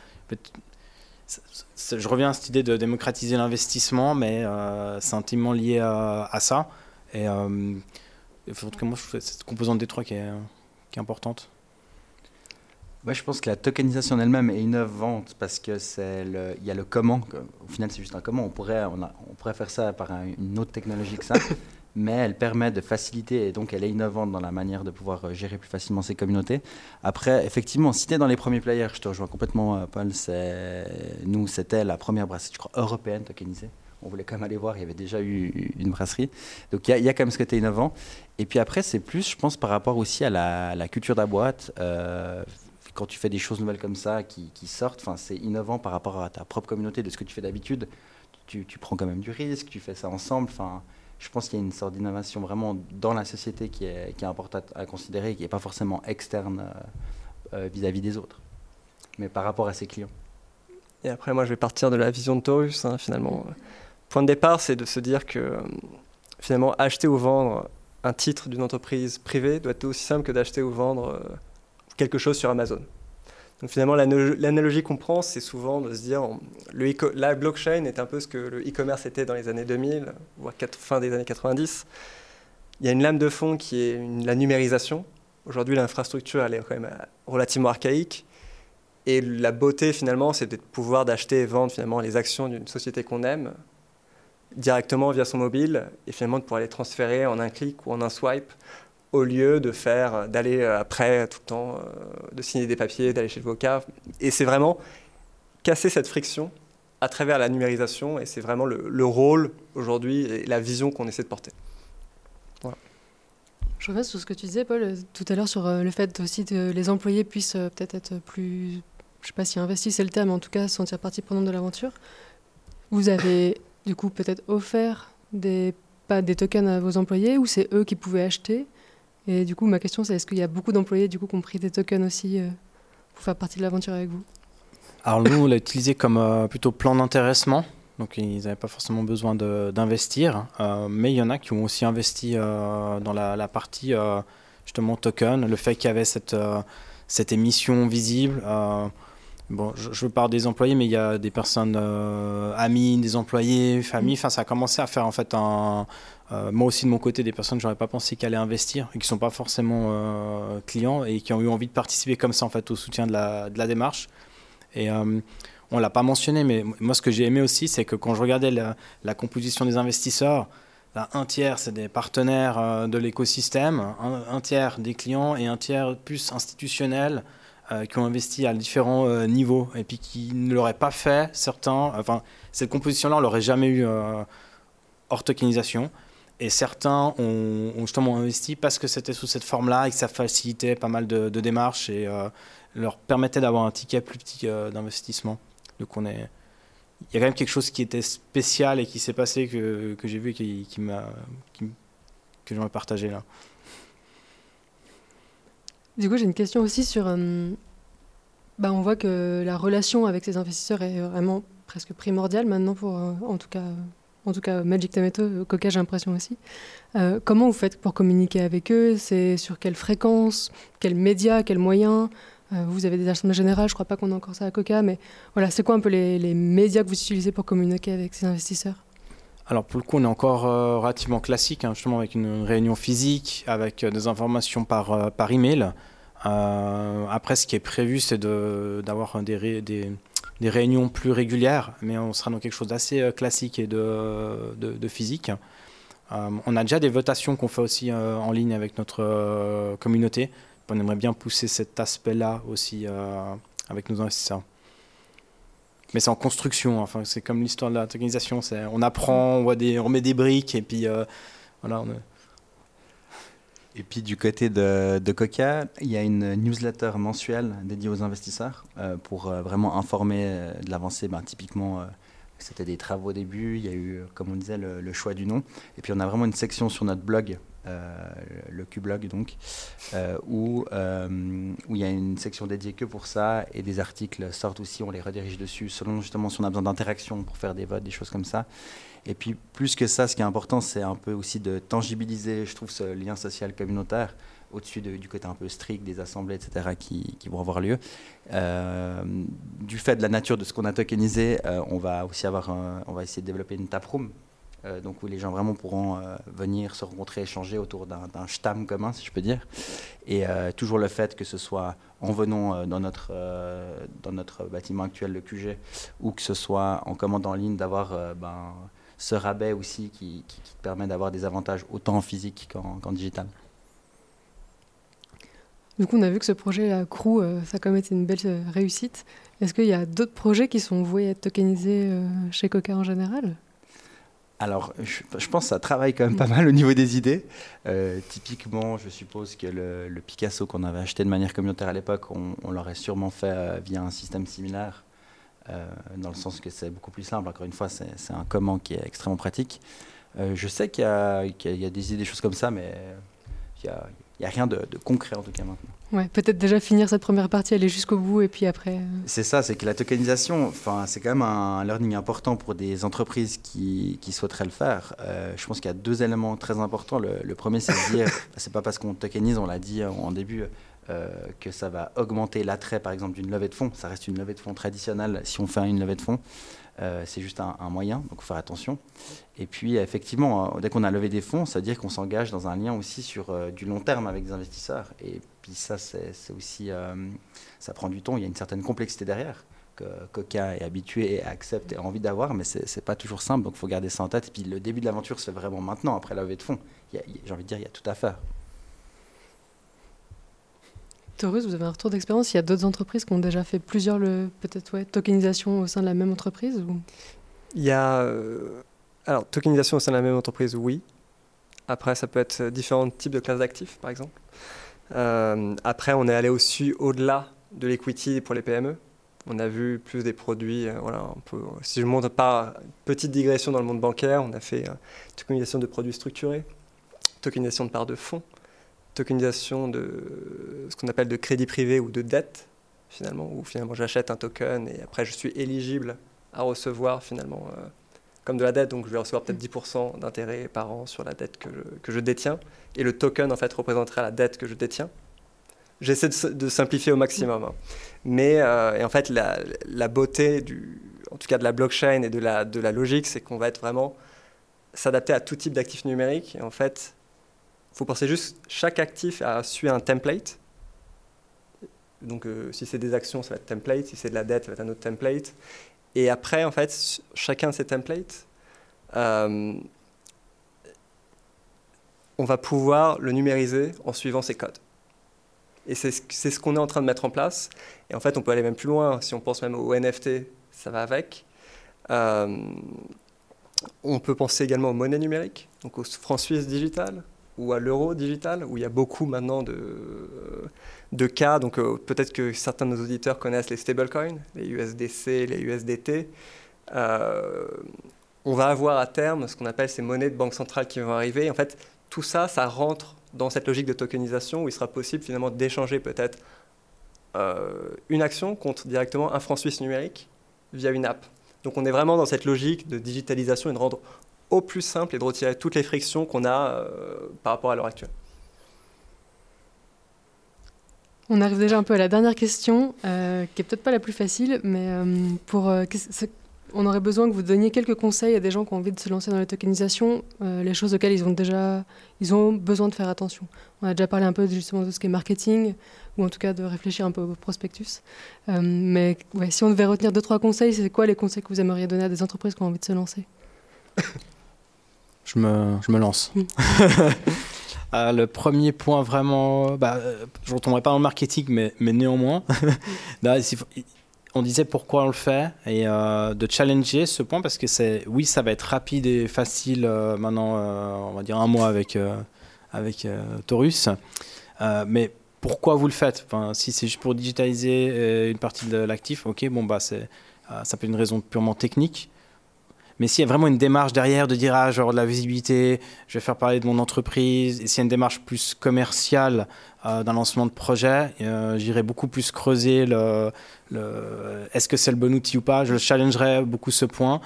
Je reviens à cette idée de démocratiser l'investissement, mais euh, c'est intimement lié à, ça. Et en tout cas, moi, je trouve cette composante des trois qui est, qui est importante. Ouais, je pense que la tokenisation en elle-même est innovante parce que c'est le, il y a le comment. Au final, c'est juste un comment. On pourrait, on, on pourrait faire ça par une autre technologie que ça. mais elle permet de faciliter et donc elle est innovante dans la manière de pouvoir euh, gérer plus facilement ces communautés. Après, effectivement, si tu es dans les premiers players, je te rejoins complètement, euh, Paul, nous, c'était la première brasserie, je crois, européenne tokenisée. On voulait quand même aller voir, il y avait déjà eu une brasserie. Donc il y, a quand même ce côté innovant. Et puis après, c'est plus, je pense, par rapport aussi à la, culture de la boîte. Euh, quand tu fais des choses nouvelles comme ça qui, sortent, c'est innovant par rapport à ta propre communauté, de ce que tu fais d'habitude. Tu, tu, prends quand même du risque, tu fais ça ensemble. Je pense qu'il y a une sorte d'innovation vraiment dans la société qui est, importante à considérer qui n'est pas forcément externe euh, euh, vis-à-vis des autres, mais par rapport à ses clients. Et après, moi, je vais partir de la vision de Taurus, hein, finalement. Point de départ, c'est de se dire que, euh, finalement, acheter ou vendre un titre d'une entreprise privée doit être aussi simple que d'acheter ou vendre quelque chose sur Amazon. Donc finalement, l'analogie qu'on prend, c'est souvent de se dire, le la blockchain est un peu ce que le e-commerce était dans les années 2000, voire fin des années 90. Il y a une lame de fond qui est la numérisation. Aujourd'hui, l'infrastructure, elle est quand même relativement archaïque. Et la beauté, finalement, c'est de pouvoir d'acheter et vendre finalement les actions d'une société qu'on aime directement via son mobile et finalement de pouvoir les transférer en un clic ou en un swipe au lieu de faire, d'aller euh, après tout le temps, euh, de signer des papiers, d'aller chez le vocat. Et c'est vraiment casser cette friction à travers la numérisation, et c'est vraiment le, rôle aujourd'hui et la vision qu'on essaie de porter. Je reviens sur ce que tu disais, Paul, euh, tout à l'heure sur le fait aussi que les employés puissent peut-être être plus, je ne sais pas si investis c'est le terme, mais en tout cas sentir partie prenante de l'aventure. Vous avez du coup peut-être offert des, pas des tokens à vos employés, ou c'est eux qui pouvaient acheter et du coup, ma question, c'est est-ce qu'il y a beaucoup d'employés qui ont pris des tokens aussi euh, pour faire partie de l'aventure avec vous? Alors nous, on l'a utilisé comme euh, plutôt plan d'intéressement. Donc ils n'avaient pas forcément besoin d'investir. Euh, mais il y en a qui ont aussi investi dans la, partie justement token. Le fait qu'il y avait cette, cette émission visible bon, je, parle des employés, mais il y a des personnes amies, des employés, familles. Enfin, ça a commencé à faire en fait un, moi aussi de mon côté des personnes que j'aurais pas pensé qu'elles allaient investir et qui sont pas forcément clients et qui ont eu envie de participer comme ça en fait au soutien de la, de la démarche. Et on l'a pas mentionné, mais moi ce que j'ai aimé aussi, c'est que quand je regardais la, composition des investisseurs, un tiers c'est des partenaires euh, de l'écosystème, un, tiers des clients et un tiers plus institutionnels euh, qui ont investi à différents euh, niveaux et puis qui ne l'auraient pas fait, certains, enfin cette composition-là on l'aurait jamais eu hors tokenisation. Et certains ont, justement investi parce que c'était sous cette forme-là et que ça facilitait pas mal de, démarches et leur permettait d'avoir un ticket plus petit d'investissement. Donc on est, il y a quand même quelque chose qui était spécial et qui s'est passé que, j'ai vu et que j'aimerais partager là. Du coup, j'ai une question aussi sur. Euh, bah, on voit que la relation avec ces investisseurs est vraiment presque primordiale maintenant pour, euh, en tout cas, en tout cas Magic Tomato, Coca, j'ai l'impression aussi. Euh, comment vous faites pour communiquer avec eux? C'est sur quelle fréquence? Quels médias? Quels moyens? Euh, vous avez des assemblées générales, je ne crois pas qu'on a encore ça à Coca, mais voilà, c'est quoi un peu les, médias que vous utilisez pour communiquer avec ces investisseurs? Alors pour le coup, on est encore euh, relativement classique, hein, justement avec une réunion physique, avec euh, des informations par, par email. après, ce qui est prévu, c'est d'avoir des, des, réunions plus régulières, mais on sera dans quelque chose d'assez classique et de, de, physique. on a déjà des votations qu'on fait aussi en ligne avec notre communauté on aimerait bien pousser cet aspect-là aussi euh, avec nos investisseurs. Mais c'est en construction, enfin, c'est comme l'histoire de la tokenisation, on apprend, on, des, on met des briques et puis euh, voilà. Et puis du côté de, Coca, il y a une newsletter mensuelle dédiée aux investisseurs euh, pour vraiment informer de l'avancée. Ben, typiquement, c'était des travaux au début, il y a eu, comme on disait, le, le, choix du nom. Et puis on a vraiment une section sur notre blog euh, le Q-Blog donc, euh, où, euh, où il y a une section dédiée que pour ça et des articles sortent aussi, on les redirige dessus selon justement si on a besoin d'interaction pour faire des votes, des choses comme ça. Et puis plus que ça, ce qui est important, c'est un peu aussi de tangibiliser, je trouve, ce lien social communautaire au-dessus du côté un peu strict des assemblées, etc., qui vont avoir lieu. du fait de la nature de ce qu'on a tokenisé, on va aussi avoir, on va essayer de développer une taproom euh, donc où les gens vraiment pourront euh, venir se rencontrer, échanger autour d'un stam commun, si je peux dire. Et euh, toujours le fait que ce soit en venant dans, notre, dans notre bâtiment actuel, le QG, ou que ce soit en commande en ligne, d'avoir ben, ce rabais aussi qui, permet d'avoir des avantages autant en physique qu'en digital. Du coup, on a vu que ce projet à Crew, ça a quand même été une belle réussite. Est-ce qu'il y a d'autres projets qui sont voués à être tokenisés chez Coca en général? Alors, je, pense que ça travaille quand même pas mal au niveau des idées. Euh, typiquement, je suppose que le, Picasso qu'on avait acheté de manière communautaire à l'époque, on, l'aurait sûrement fait euh, via un système similaire, euh, dans le sens que c'est beaucoup plus simple. Encore une fois, c'est un comment qui est extrêmement pratique. je sais qu'il y, y, a des idées, des choses comme ça, mais il y a, il n'y a rien de, concret en tout cas maintenant. Ouais, peut-être déjà finir cette première partie, aller jusqu'au bout et puis après. Euh, c'est ça, c'est que la tokenisation, enfin, c'est quand même un learning important pour des entreprises qui, qui souhaiteraient le faire. Euh, je pense qu'il y a deux éléments très importants. Le, premier, c'est de dire, c'est pas parce qu'on tokenise, on l'a dit en début, euh, que ça va augmenter l'attrait, par exemple, d'une levée de fonds. Ça reste une levée de fonds traditionnelle si on fait une levée de fonds. Euh, c'est juste un, moyen, donc faut faire attention. Et puis effectivement, euh, dès qu'on a levé des fonds, ça veut dire qu'on s'engage dans un lien aussi sur euh, du long terme avec des investisseurs. Et puis ça, c'est aussi, ça prend du temps, il y a une certaine complexité derrière que Coca est habitué et accepte et a envie d'avoir, mais c'est pas toujours simple, donc faut garder ça en tête. Et puis le début de l'aventure fait vraiment maintenant, après la levée de fonds. J'ai envie de dire, il y a tout à faire. Taurus, vous avez un retour d'expérience Il y a d'autres entreprises qui ont déjà fait plusieurs, peut-être, ouais, tokenisation au sein de la même entreprise. Il y a. Euh, alors, tokenisation au sein de la même entreprise, oui. Après, ça peut être différents types de classes d'actifs, par exemple. Euh, après, on est allé aussi au-delà de l'equity pour les PME. On a vu plus des produits. Euh, voilà, si je montre par petite digression dans le monde bancaire, on a fait tokenisation de produits structurés, tokenisation de parts de fonds tokenisation de ce qu'on appelle de crédit privé ou de dette, finalement, où finalement j'achète un token et après je suis éligible à recevoir finalement euh, comme de la dette, donc je vais recevoir peut-être 10% d'intérêt par an sur la dette que je, que je, détiens, et le token en fait représenterait la dette que je détiens. J'essaie de, simplifier au maximum. Hein. Mais et en fait, la, la, beauté, du, en tout cas de la blockchain et de la, de la logique, c'est qu'on va être vraiment s'adapter à tout type d'actifs numériques. Et en fait, faut penser juste, chaque actif a suivi un template. Donc euh, si c'est des actions, ça va être template. Si c'est de la dette, ça va être un autre template. Et après, en fait, chacun de ces templates, euh, on va pouvoir le numériser en suivant ces codes. Et c'est ce qu'on est en train de mettre en place. Et en fait, on peut aller même plus loin. Si on pense même au NFT, ça va avec. Euh, on peut penser également aux monnaies numériques, donc au franc suisse digital ou à l'euro digital, où il y a beaucoup maintenant de, de cas. Donc euh, peut-être que certains de nos auditeurs connaissent les stablecoins, les USDC, les USDT. Euh, on va avoir à terme ce qu'on appelle ces monnaies de banque centrale qui vont arriver. En fait, tout ça, ça rentre dans cette logique de tokenisation où il sera possible finalement d'échanger peut-être euh, une action contre directement un franc suisse numérique via une app. Donc on est vraiment dans cette logique de digitalisation et de rendre au plus simple et de retirer toutes les frictions qu'on a euh, par rapport à l'heure actuelle. On arrive déjà un peu à la dernière question, euh, qui est peut-être pas la plus facile, mais euh, pour, on aurait besoin que vous donniez quelques conseils à des gens qui ont envie de se lancer dans la tokenisation, les choses auxquelles ils ont déjà ils ont besoin de faire attention. On a déjà parlé un peu justement de ce qui est marketing, ou en tout cas de réfléchir un peu au prospectus. Euh, mais si on devait retenir deux, trois conseils, c'est quoi les conseils que vous aimeriez donner à des entreprises qui ont envie de se lancer? je, me, je me lance. Mm. Euh, le premier point vraiment, bah, euh, je ne retomberai pas dans le marketing, mais, mais néanmoins, on disait pourquoi on le fait et de challenger ce point parce que c'est, oui, ça va être rapide et facile maintenant, on va dire un mois avec, avec Taurus, mais pourquoi vous le faites? Enfin, si c'est juste pour digitaliser euh, une partie de l'actif, ok, bon, bah, c'est, euh, ça peut être une raison purement technique. Mais s'il y a vraiment une démarche derrière de dire, ah, genre de la visibilité, je vais faire parler de mon entreprise, et s'il y a une démarche plus commerciale euh, d'un lancement de projet, j'irai beaucoup plus creuser le, est-ce que c'est le bon outil ou pas? Je challengerai beaucoup ce point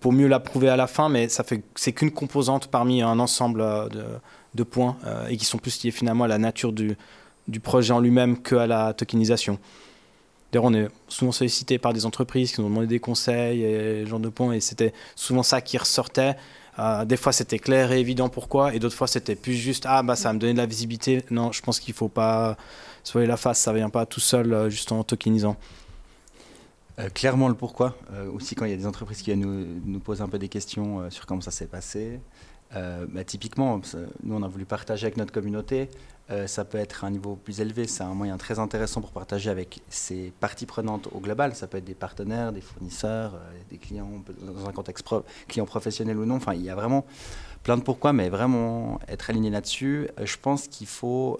pour mieux l'approuver à la fin, mais ça fait, c'est qu'une composante parmi un ensemble de, de points et qui sont plus liés finalement à la nature du, du projet en lui-même qu'à la tokenisation. D'ailleurs, on est souvent sollicité par des entreprises qui nous ont demandé des conseils et genre de points, et c'était souvent ça qui ressortait. Euh, des fois, c'était clair et évident pourquoi, et d'autres fois, c'était plus juste ah bah ça va me donner de la visibilité. Non, je pense qu'il faut pas soigner la face, ça vient pas tout seul euh, juste en tokenisant. Euh, clairement le pourquoi. aussi quand il y a des entreprises qui nous, nous posent un peu des questions sur comment ça s'est passé. Bah, typiquement, nous on a voulu partager avec notre communauté euh, ça peut être un niveau plus élevé. C'est un moyen très intéressant pour partager avec ses parties prenantes au global. Ça peut être des partenaires, des fournisseurs, euh, des clients, dans un contexte client professionnel ou non. Enfin, il y a vraiment plein de pourquoi, mais vraiment être aligné là-dessus. Euh, je pense qu'il faut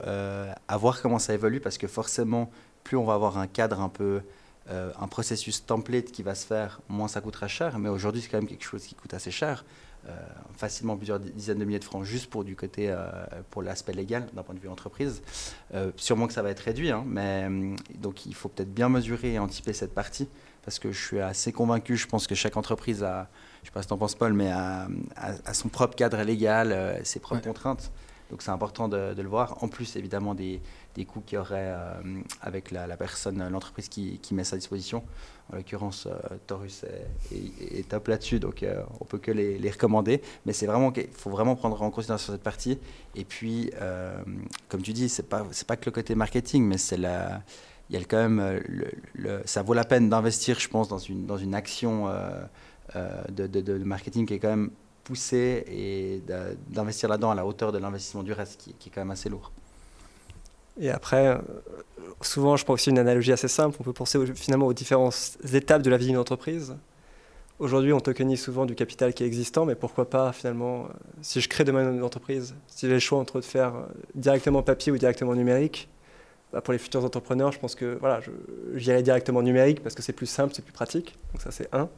avoir comment ça évolue parce que forcément, plus on va avoir un cadre un peu, un processus template qui va se faire, moins ça coûtera cher. Mais aujourd'hui, c'est quand même quelque chose qui coûte assez cher. Euh, facilement plusieurs dizaines de milliers de francs juste pour du côté euh, pour l'aspect légal d'un point de vue entreprise. Euh, sûrement que ça va être réduit, hein, mais donc il faut peut-être bien mesurer et anticiper cette partie parce que je suis assez convaincu. Je pense que chaque entreprise a, je sais pas ce que en penses Paul, mais a, son propre cadre légal, ses propres contraintes. Donc c'est important de, le voir. En plus évidemment des, des coûts qu'il y aurait avec la, personne, l'entreprise qui, met sa disposition. En l'occurrence, euh, Taurus est, top là-dessus, donc euh, on peut que les, recommander. Mais c'est vraiment qu'il faut vraiment prendre en considération cette partie. Et puis, euh, comme tu dis, c'est pas c'est pas que le côté marketing, mais c'est la il y a quand même le, ça vaut la peine d'investir, je pense, dans une dans une action de, marketing qui est quand même poussée et d'investir là-dedans à la hauteur de l'investissement du reste, qui, est quand même assez lourd. Et après, souvent, je prends aussi une analogie assez simple. On peut penser finalement aux différentes étapes de la vie d'une entreprise. Aujourd'hui, on tokenise souvent du capital qui est existant, mais pourquoi pas finalement, euh, si je crée demain une entreprise, si j'ai le choix entre de faire euh, directement papier ou directement numérique, bah, pour les futurs entrepreneurs, je pense que voilà, j'irai directement numérique parce que c'est plus simple, c'est plus pratique. Donc ça, c'est un.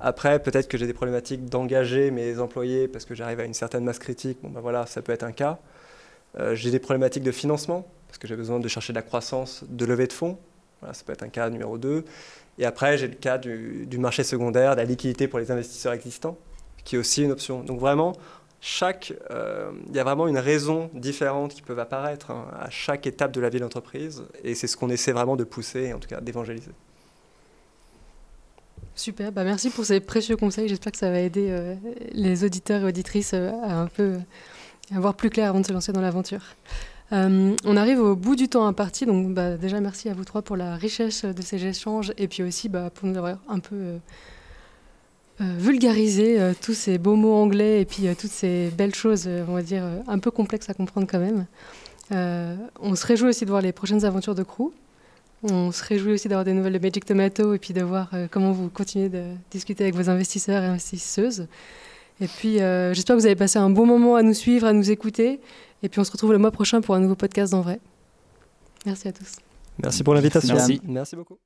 Après, peut-être que j'ai des problématiques d'engager mes employés parce que j'arrive à une certaine masse critique. Bon, ben voilà, ça peut être un cas. Euh, j'ai des problématiques de financement parce que j'ai besoin de chercher de la croissance, de lever de fonds. Voilà, ça peut être un cas numéro 2. Et après, j'ai le cas du, marché secondaire, de la liquidité pour les investisseurs existants, qui est aussi une option. Donc vraiment, chaque, il y a vraiment une raison différente qui peut apparaître hein, à chaque étape de la vie d'entreprise, et c'est ce qu'on essaie vraiment de pousser, en tout cas d'évangéliser. Super, bah merci pour ces précieux conseils. J'espère que ça va aider les auditeurs et auditrices à un peu voir plus clair avant de se lancer dans l'aventure. Euh, on arrive au bout du temps imparti, donc bah, déjà merci à vous trois pour la richesse de ces échanges et puis aussi bah, pour nous avoir un peu euh, euh, vulgarisé tous ces beaux mots anglais et puis toutes ces belles choses, on va dire, un peu complexes à comprendre quand même. on se réjouit aussi de voir les prochaines aventures de Crew. On se réjouit aussi d'avoir des nouvelles de Magic Tomato et puis de voir comment vous continuez de discuter avec vos investisseurs et investisseuses. Et puis, j'espère que vous avez passé un bon moment à nous suivre, à nous écouter. Et puis on se retrouve le mois prochain pour un nouveau podcast en vrai. Merci à tous. Merci pour l'invitation. Merci. Merci beaucoup.